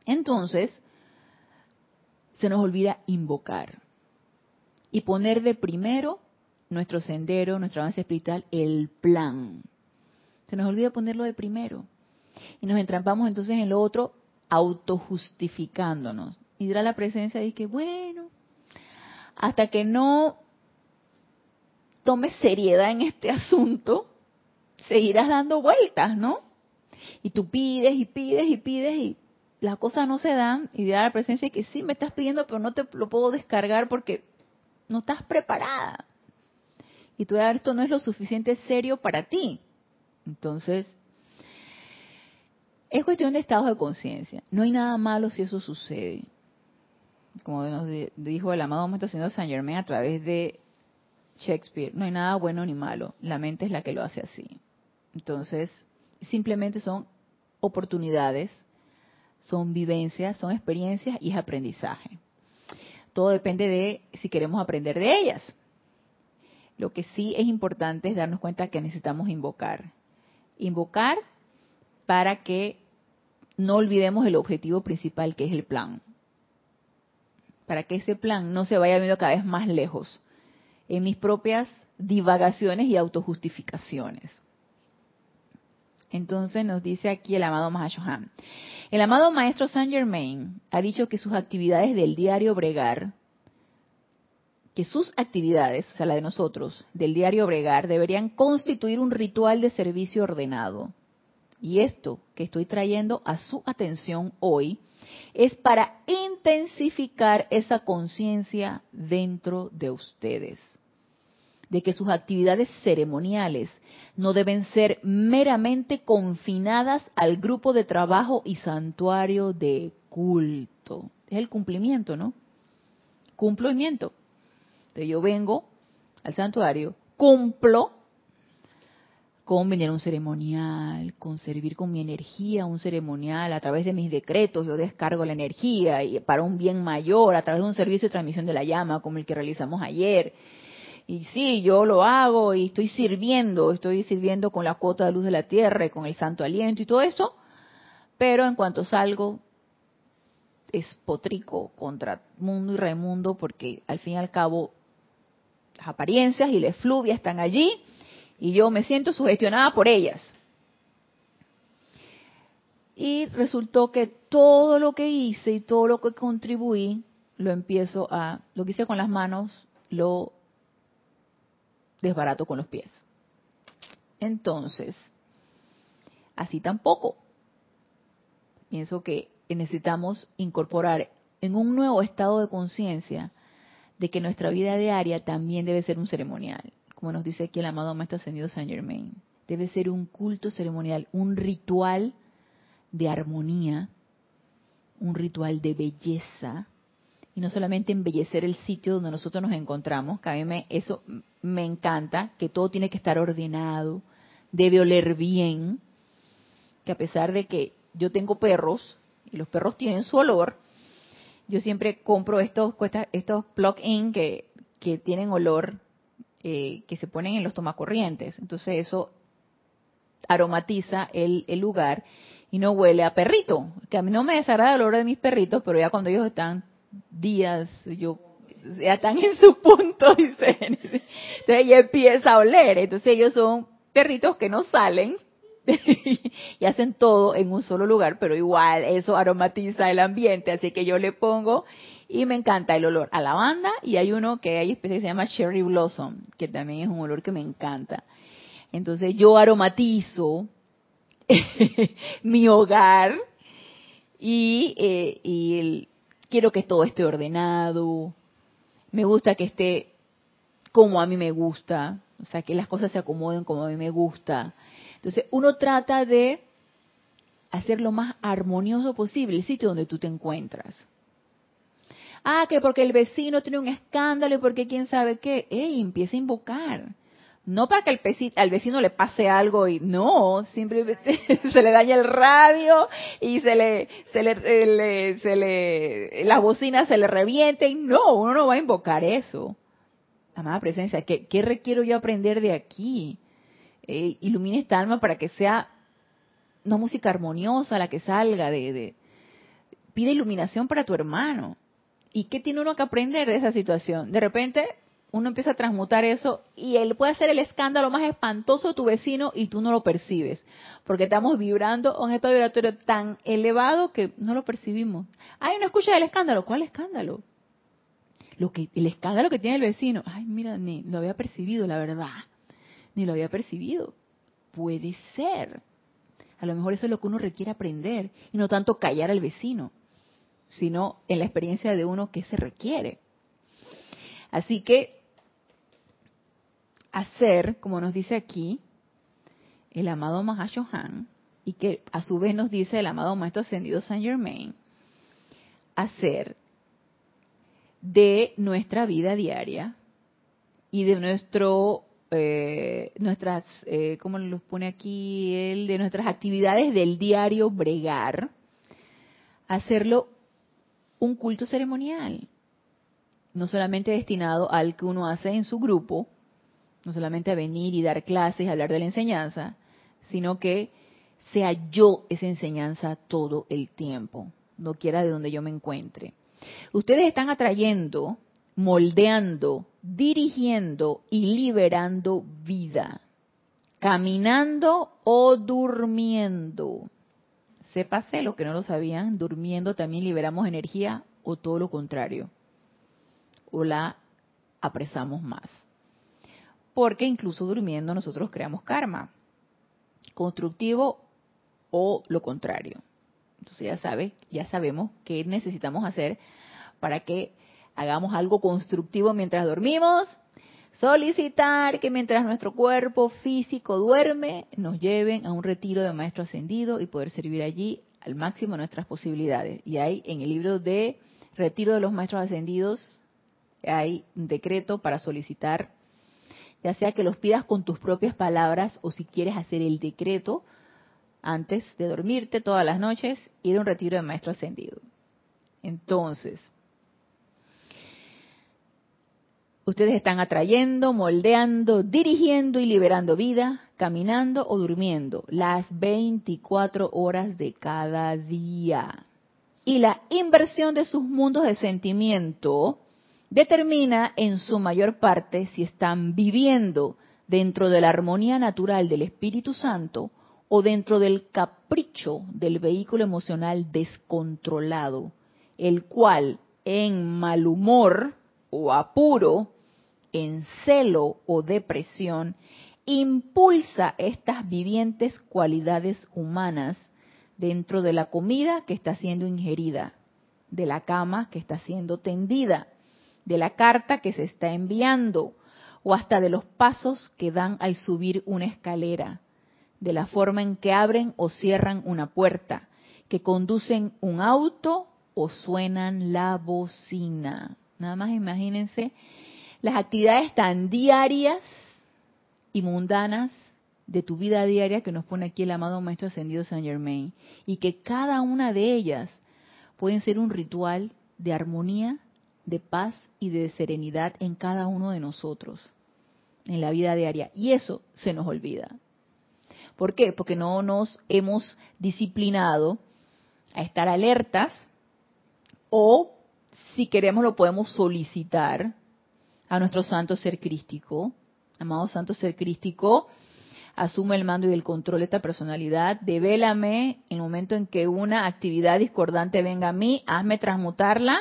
Entonces, se nos olvida invocar y poner de primero nuestro sendero, nuestro avance espiritual, el plan. Se nos olvida ponerlo de primero. Y nos entrampamos entonces en lo otro, autojustificándonos. Y dirá la presencia de que, bueno, hasta que no tomes seriedad en este asunto, seguirás dando vueltas, ¿no? Y tú pides y pides y pides y las cosas no se dan y de la presencia que sí me estás pidiendo, pero no te lo puedo descargar porque no estás preparada. Y tú, esto no es lo suficiente serio para ti. Entonces, es cuestión de estado de conciencia. No hay nada malo si eso sucede. Como nos dijo el amado Maestro Señor Saint Germain a través de Shakespeare, no hay nada bueno ni malo, la mente es la que lo hace así. Entonces, simplemente son oportunidades, son vivencias, son experiencias y es aprendizaje. Todo depende de si queremos aprender de ellas. Lo que sí es importante es darnos cuenta que necesitamos invocar. Invocar para que no olvidemos el objetivo principal que es el plan. Para que ese plan no se vaya viendo cada vez más lejos en mis propias divagaciones y autojustificaciones. Entonces nos dice aquí el amado Mahashohan. El amado maestro Saint Germain ha dicho que sus actividades del diario Bregar, que sus actividades, o sea, la de nosotros, del diario Bregar, deberían constituir un ritual de servicio ordenado. Y esto que estoy trayendo a su atención hoy es para intensificar esa conciencia dentro de ustedes de que sus actividades ceremoniales no deben ser meramente confinadas al grupo de trabajo y santuario de culto. Es el cumplimiento, ¿no? Cumplimiento. Entonces yo vengo al santuario, cumplo con venir a un ceremonial, con servir con mi energía un ceremonial, a través de mis decretos yo descargo la energía y para un bien mayor, a través de un servicio de transmisión de la llama como el que realizamos ayer. Y sí, yo lo hago y estoy sirviendo, estoy sirviendo con la cuota de luz de la tierra y con el santo aliento y todo eso, pero en cuanto salgo es potrico contra mundo y remundo porque al fin y al cabo las apariencias y la efluvia están allí y yo me siento sugestionada por ellas. Y resultó que todo lo que hice y todo lo que contribuí, lo empiezo a, lo que hice con las manos, lo desbarato con los pies. Entonces, así tampoco. Pienso que necesitamos incorporar en un nuevo estado de conciencia de que nuestra vida diaria también debe ser un ceremonial, como nos dice aquí el amado Maestro Ascendido Saint Germain. Debe ser un culto ceremonial, un ritual de armonía, un ritual de belleza, y no solamente embellecer el sitio donde nosotros nos encontramos, que a mí me, eso me encanta, que todo tiene que estar ordenado, debe oler bien, que a pesar de que yo tengo perros y los perros tienen su olor, yo siempre compro estos estos plug-in que, que tienen olor eh, que se ponen en los tomacorrientes, entonces eso aromatiza el, lugar y no huele a perrito, que a mí no me desagrada el olor de mis perritos, pero ya cuando ellos están días, ya están en su punto, [LAUGHS] dice. Entonces ella empieza a oler. Entonces ellos son perritos que no salen [LAUGHS] y hacen todo en un solo lugar, pero igual eso aromatiza el ambiente, así que yo le pongo y me encanta el olor a lavanda y hay uno que hay especie que se llama Cherry Blossom, que también es un olor que me encanta. Entonces yo aromatizo [LAUGHS] mi hogar y, eh, y quiero que todo esté ordenado, me gusta que esté como a mí me gusta, o sea, que las cosas se acomoden como a mí me gusta. Entonces, uno trata de hacer lo más armonioso posible el sitio donde tú te encuentras. Ah, que porque el vecino tiene un escándalo y porque quién sabe qué. Ey, empieza a invocar no para que al, al vecino le pase algo y no, simplemente [LAUGHS] se le daña el radio y se le, se le, eh, se le, las bocinas se le revienten. No, uno no va a invocar eso. Amada presencia, ¿qué, requiero yo aprender de aquí? Eh, ilumina esta alma para que sea una música armoniosa la que salga de, de, pide iluminación para tu hermano. ¿Y qué tiene uno que aprender de esa situación? De repente uno empieza a transmutar eso y él puede ser el escándalo más espantoso de tu vecino y tú no lo percibes, porque estamos vibrando un estado vibratorio tan elevado que no lo percibimos. Ay, no escuchas el escándalo. ¿Cuál escándalo? Lo que el escándalo que tiene el vecino. Ay, mira, ni lo había percibido, la verdad. Ni lo había percibido. Puede ser. A lo mejor eso es lo que uno requiere aprender y no tanto callar al vecino, sino en la experiencia de uno que se requiere. Así que hacer, como nos dice aquí el amado Mahashohan, y que a su vez nos dice el amado Maestro Ascendido Saint Germain, hacer de nuestra vida diaria y de nuestro eh, nuestras eh, cómo lo pone aquí él de nuestras actividades del diario bregar hacerlo un culto ceremonial no solamente destinado al que uno hace en su grupo no solamente a venir y dar clases hablar de la enseñanza sino que sea yo esa enseñanza todo el tiempo no quiera de donde yo me encuentre Ustedes están atrayendo, moldeando, dirigiendo y liberando vida, caminando o durmiendo. Sépase lo que no lo sabían, durmiendo también liberamos energía o todo lo contrario, o la apresamos más. Porque incluso durmiendo nosotros creamos karma, constructivo o lo contrario. Entonces ya sabe, ya sabemos qué necesitamos hacer para que hagamos algo constructivo mientras dormimos. Solicitar que mientras nuestro cuerpo físico duerme, nos lleven a un retiro de maestro ascendido y poder servir allí al máximo nuestras posibilidades. Y hay en el libro de Retiro de los Maestros Ascendidos, hay un decreto para solicitar, ya sea que los pidas con tus propias palabras o si quieres hacer el decreto, antes de dormirte todas las noches, ir a un retiro de maestro ascendido. Entonces, ustedes están atrayendo, moldeando, dirigiendo y liberando vida, caminando o durmiendo las 24 horas de cada día. Y la inversión de sus mundos de sentimiento determina en su mayor parte si están viviendo dentro de la armonía natural del Espíritu Santo o dentro del capricho del vehículo emocional descontrolado, el cual en mal humor o apuro, en celo o depresión, impulsa estas vivientes cualidades humanas dentro de la comida que está siendo ingerida, de la cama que está siendo tendida, de la carta que se está enviando, o hasta de los pasos que dan al subir una escalera, de la forma en que abren o cierran una puerta, que conducen un auto o suenan la bocina. Nada más imagínense las actividades tan diarias y mundanas de tu vida diaria que nos pone aquí el amado Maestro Ascendido Saint Germain y que cada una de ellas pueden ser un ritual de armonía, de paz y de serenidad en cada uno de nosotros en la vida diaria. Y eso se nos olvida. ¿Por qué? Porque no nos hemos disciplinado a estar alertas o si queremos lo podemos solicitar a nuestro santo ser crístico. Amado santo ser crístico, asume el mando y el control de esta personalidad, devélame en el momento en que una actividad discordante venga a mí, hazme transmutarla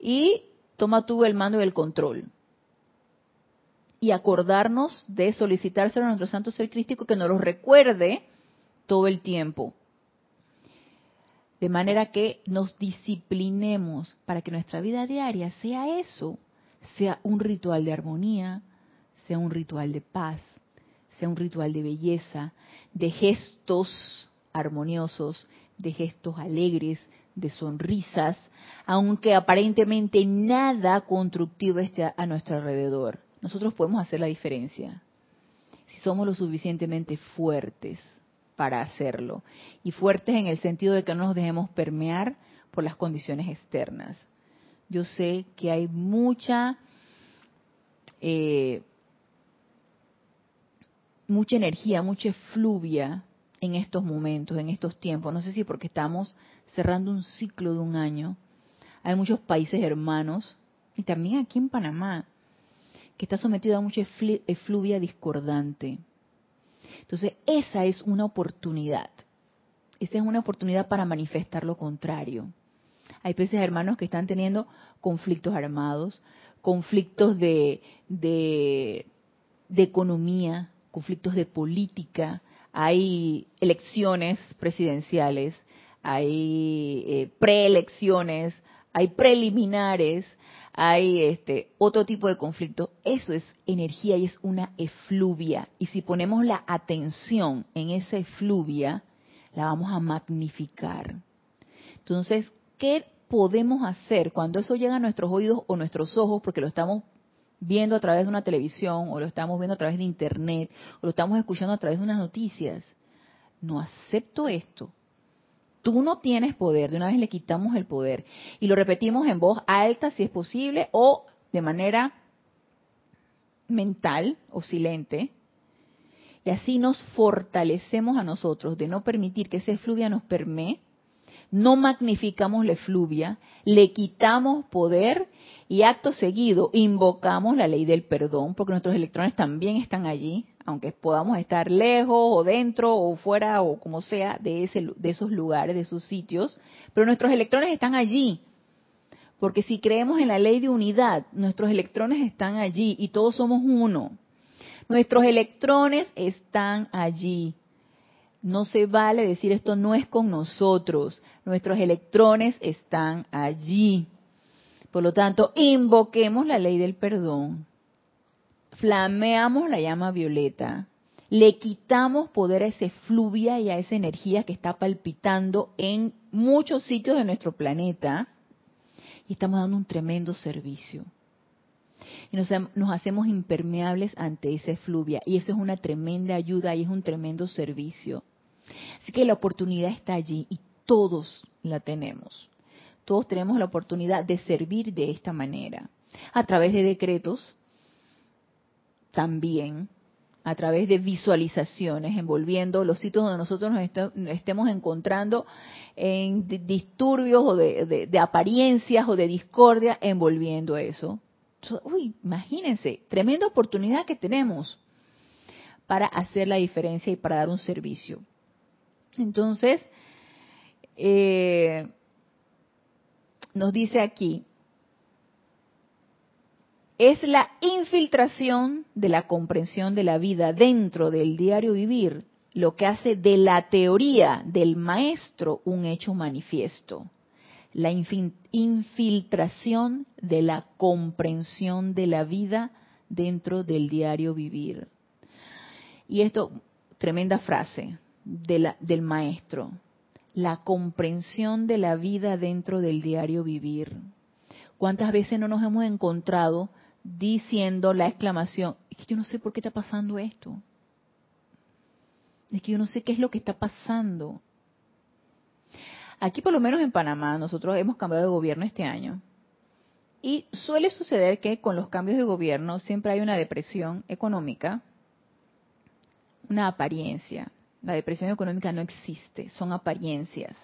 y toma tú el mando y el control y acordarnos de solicitárselo a nuestro santo ser crístico que nos lo recuerde todo el tiempo. De manera que nos disciplinemos para que nuestra vida diaria sea eso, sea un ritual de armonía, sea un ritual de paz, sea un ritual de belleza, de gestos armoniosos, de gestos alegres, de sonrisas, aunque aparentemente nada constructivo esté a nuestro alrededor nosotros podemos hacer la diferencia si somos lo suficientemente fuertes para hacerlo. Y fuertes en el sentido de que no nos dejemos permear por las condiciones externas. Yo sé que hay mucha, eh, mucha energía, mucha fluvia en estos momentos, en estos tiempos. No sé si porque estamos cerrando un ciclo de un año. Hay muchos países hermanos, y también aquí en Panamá, que está sometido a mucha efluvia discordante. Entonces, esa es una oportunidad. Esa es una oportunidad para manifestar lo contrario. Hay peces hermanos que están teniendo conflictos armados, conflictos de, de, economía, conflictos de política, hay elecciones presidenciales, hay eh, preelecciones, hay preliminares, hay este otro tipo de conflicto, eso es energía y es una efluvia. Y si ponemos la atención en esa efluvia, la vamos a magnificar. Entonces, ¿qué podemos hacer cuando eso llega a nuestros oídos o nuestros ojos, porque lo estamos viendo a través de una televisión, o lo estamos viendo a través de internet, o lo estamos escuchando a través de unas noticias? No acepto esto. Tú no tienes poder, de una vez le quitamos el poder. Y lo repetimos en voz alta si es posible, o de manera mental o silente, y así nos fortalecemos a nosotros de no permitir que esa efluvia nos permee, no magnificamos la efluvia, le quitamos poder y acto seguido invocamos la ley del perdón, porque nuestros electrones también están allí, aunque podamos estar lejos o dentro o fuera o como sea de, ese, de esos lugares, de esos sitios, pero nuestros electrones están allí. Porque si creemos en la ley de unidad, nuestros electrones están allí y todos somos uno. Nuestros electrones están allí. No se vale decir esto no es con nosotros. Nuestros electrones están allí. Por lo tanto, invoquemos la ley del perdón. Flameamos la llama violeta. Le quitamos poder a ese fluvia y a esa energía que está palpitando en muchos sitios de nuestro planeta. Y estamos dando un tremendo servicio y nos, hacemos impermeables ante esa efluvia. Y eso es una tremenda ayuda y es un tremendo servicio. Así que la oportunidad está allí todos la tenemos. Todos tenemos la oportunidad de servir de esta manera. A través de decretos, también, a través de visualizaciones, envolviendo los sitios donde nosotros nos estemos encontrando en disturbios o de, de, apariencias o de discordia, envolviendo eso uy, imagínense, tremenda oportunidad que tenemos para hacer la diferencia y para dar un servicio. Entonces, eh, nos dice aquí, es la infiltración de la comprensión de la vida dentro del diario vivir lo que hace de la teoría del maestro un hecho manifiesto la infiltración de la comprensión de la vida dentro del diario vivir. Y esto, tremenda frase del maestro, la comprensión de la vida dentro del diario vivir. ¿Cuántas veces no nos hemos encontrado diciendo la exclamación, es que yo no sé por qué está pasando esto? Es que yo no sé qué es lo que está pasando. Aquí por lo menos en Panamá nosotros hemos cambiado de gobierno este año. Y suele suceder que con los cambios de gobierno siempre hay una depresión económica, una apariencia. La depresión económica no existe, son apariencias.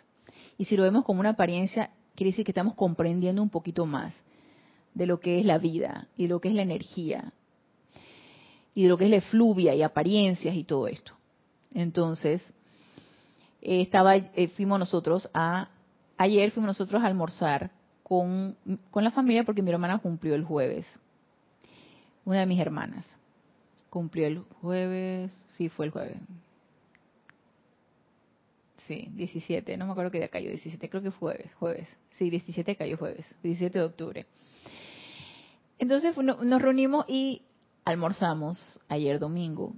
Y si lo vemos como una apariencia, quiere decir que estamos comprendiendo un poquito más de lo que es la vida y lo que es la energía y de lo que es la efluvia y apariencias y todo esto. Entonces, eh, estaba, eh, fuimos nosotros a, ayer fuimos nosotros a almorzar con, con la familia porque mi hermana cumplió el jueves. Una de mis hermanas cumplió el jueves, sí, fue el jueves. Sí, 17, no me acuerdo qué día cayó, 17, creo que jueves, jueves. Sí, 17 cayó jueves, 17 de octubre. Entonces nos reunimos y almorzamos ayer domingo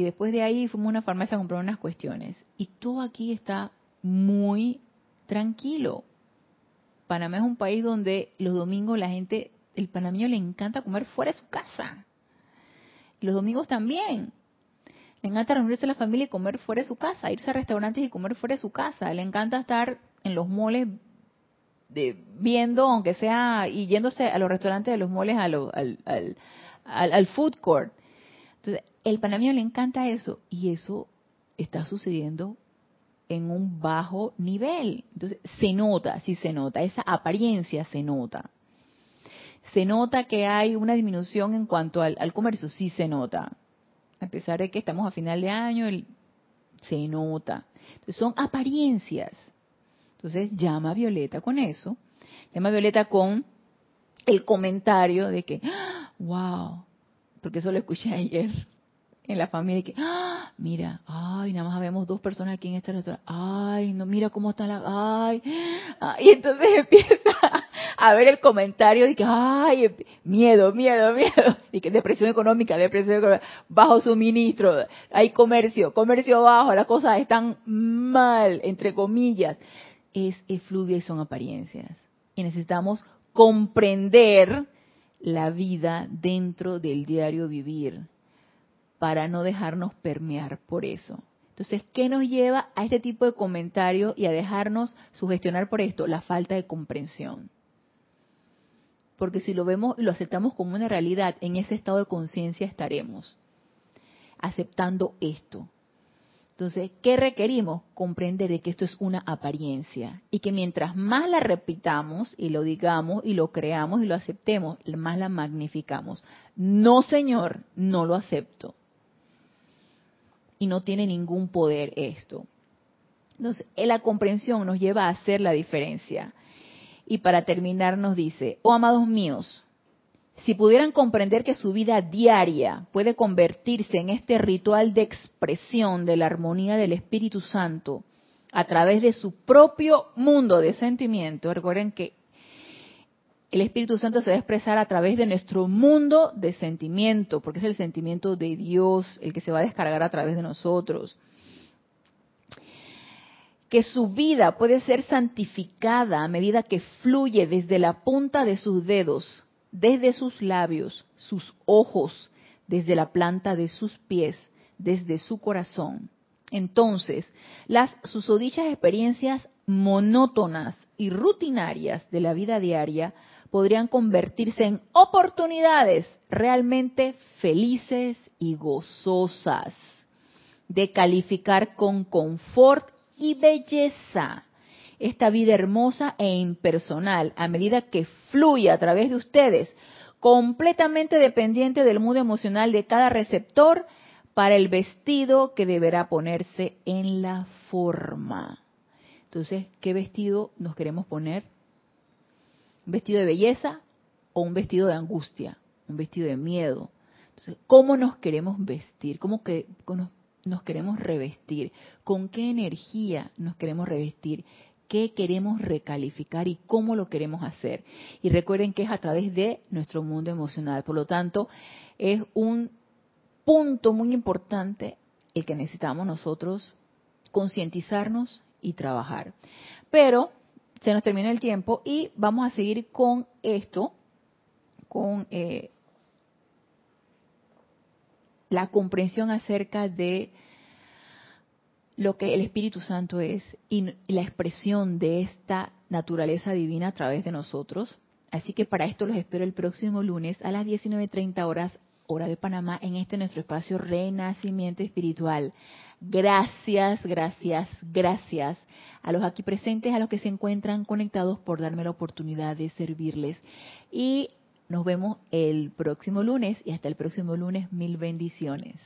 y después de ahí fuimos a una farmacia a comprar unas cuestiones. Y todo aquí está muy tranquilo. Panamá es un país donde los domingos la gente, el panameño le encanta comer fuera de su casa. Los domingos también. Le encanta reunirse a la familia y comer fuera de su casa, irse a restaurantes y comer fuera de su casa. Le encanta estar en los moles de, viendo, aunque sea, y yéndose a los restaurantes de los moles al, al, al food court. Entonces, el panameño le encanta eso y eso está sucediendo en un bajo nivel. Entonces, se nota, sí se nota, esa apariencia se nota. Se nota que hay una disminución en cuanto al, comercio, sí se nota. A pesar de que estamos a final de año, se nota. Entonces, son apariencias. Entonces, llama Violeta con eso. Llama Violeta con el comentario de que, wow, porque eso lo escuché [LAUGHS] ayer en la familia que, ¡Ah! mira, ay, nada más vemos dos personas aquí en este restaurante, ay, no, mira cómo está la, ay, y entonces [LAUGHS] empieza a ver el comentario de que, ay, miedo, miedo, miedo, y que depresión económica, depresión económica, bajo suministro, hay comercio, comercio bajo, las cosas están mal, entre comillas. es efluvia y son apariencias. Y necesitamos comprender la vida dentro del diario vivir para no dejarnos permear por eso. Entonces, ¿qué nos lleva a este tipo de comentarios y a dejarnos sugestionar por esto? La falta de comprensión. Porque si lo vemos y lo aceptamos como una realidad, en ese estado de conciencia estaremos aceptando esto. Entonces, ¿qué requerimos? Comprender de que esto es una apariencia y que mientras más la repitamos y lo digamos y lo creamos y lo aceptemos, más la magnificamos. No, Señor, no lo acepto. Y no tiene ningún poder esto. Entonces, la comprensión nos lleva a hacer la diferencia. Y para terminar nos dice, oh amados míos, si pudieran comprender que su vida diaria puede convertirse en este ritual de expresión de la armonía del Espíritu Santo a través de su propio mundo de sentimiento, recuerden que el Espíritu Santo se va a expresar a través de nuestro mundo de sentimiento, porque es el sentimiento de Dios el que se va a descargar a través de nosotros. Que su vida puede ser santificada a medida que fluye desde la punta de sus dedos desde sus labios, sus ojos, desde la planta de sus pies, desde su corazón. Entonces, las susodichas experiencias monótonas y rutinarias de la vida diaria podrían convertirse en oportunidades realmente felices y gozosas de calificar con confort y belleza esta vida hermosa e impersonal a medida que fluye a través de ustedes, completamente dependiente del mundo emocional de cada receptor para el vestido que deberá ponerse en la forma. Entonces, ¿qué vestido nos queremos poner? ¿Un vestido de belleza o un vestido de angustia? ¿Un vestido de miedo? Entonces, ¿cómo nos queremos vestir? ¿Cómo que nos queremos revestir? ¿Con qué energía nos queremos revestir? qué queremos recalificar y cómo lo queremos hacer. Y recuerden que es a través de nuestro mundo emocional. Por lo tanto, es un punto muy importante el que necesitamos nosotros concientizarnos y trabajar. Pero se nos termina el tiempo y vamos a seguir con esto, con eh, la comprensión acerca de lo que el Espíritu Santo es y la expresión de esta naturaleza divina a través de nosotros. Así que para esto los espero el próximo lunes a las 19.30 horas, hora de Panamá, en este nuestro espacio Renacimiento Espiritual. Gracias, gracias, gracias a los aquí presentes, a los que se encuentran conectados por darme la oportunidad de servirles. Y nos vemos el próximo lunes y hasta el próximo lunes, mil bendiciones.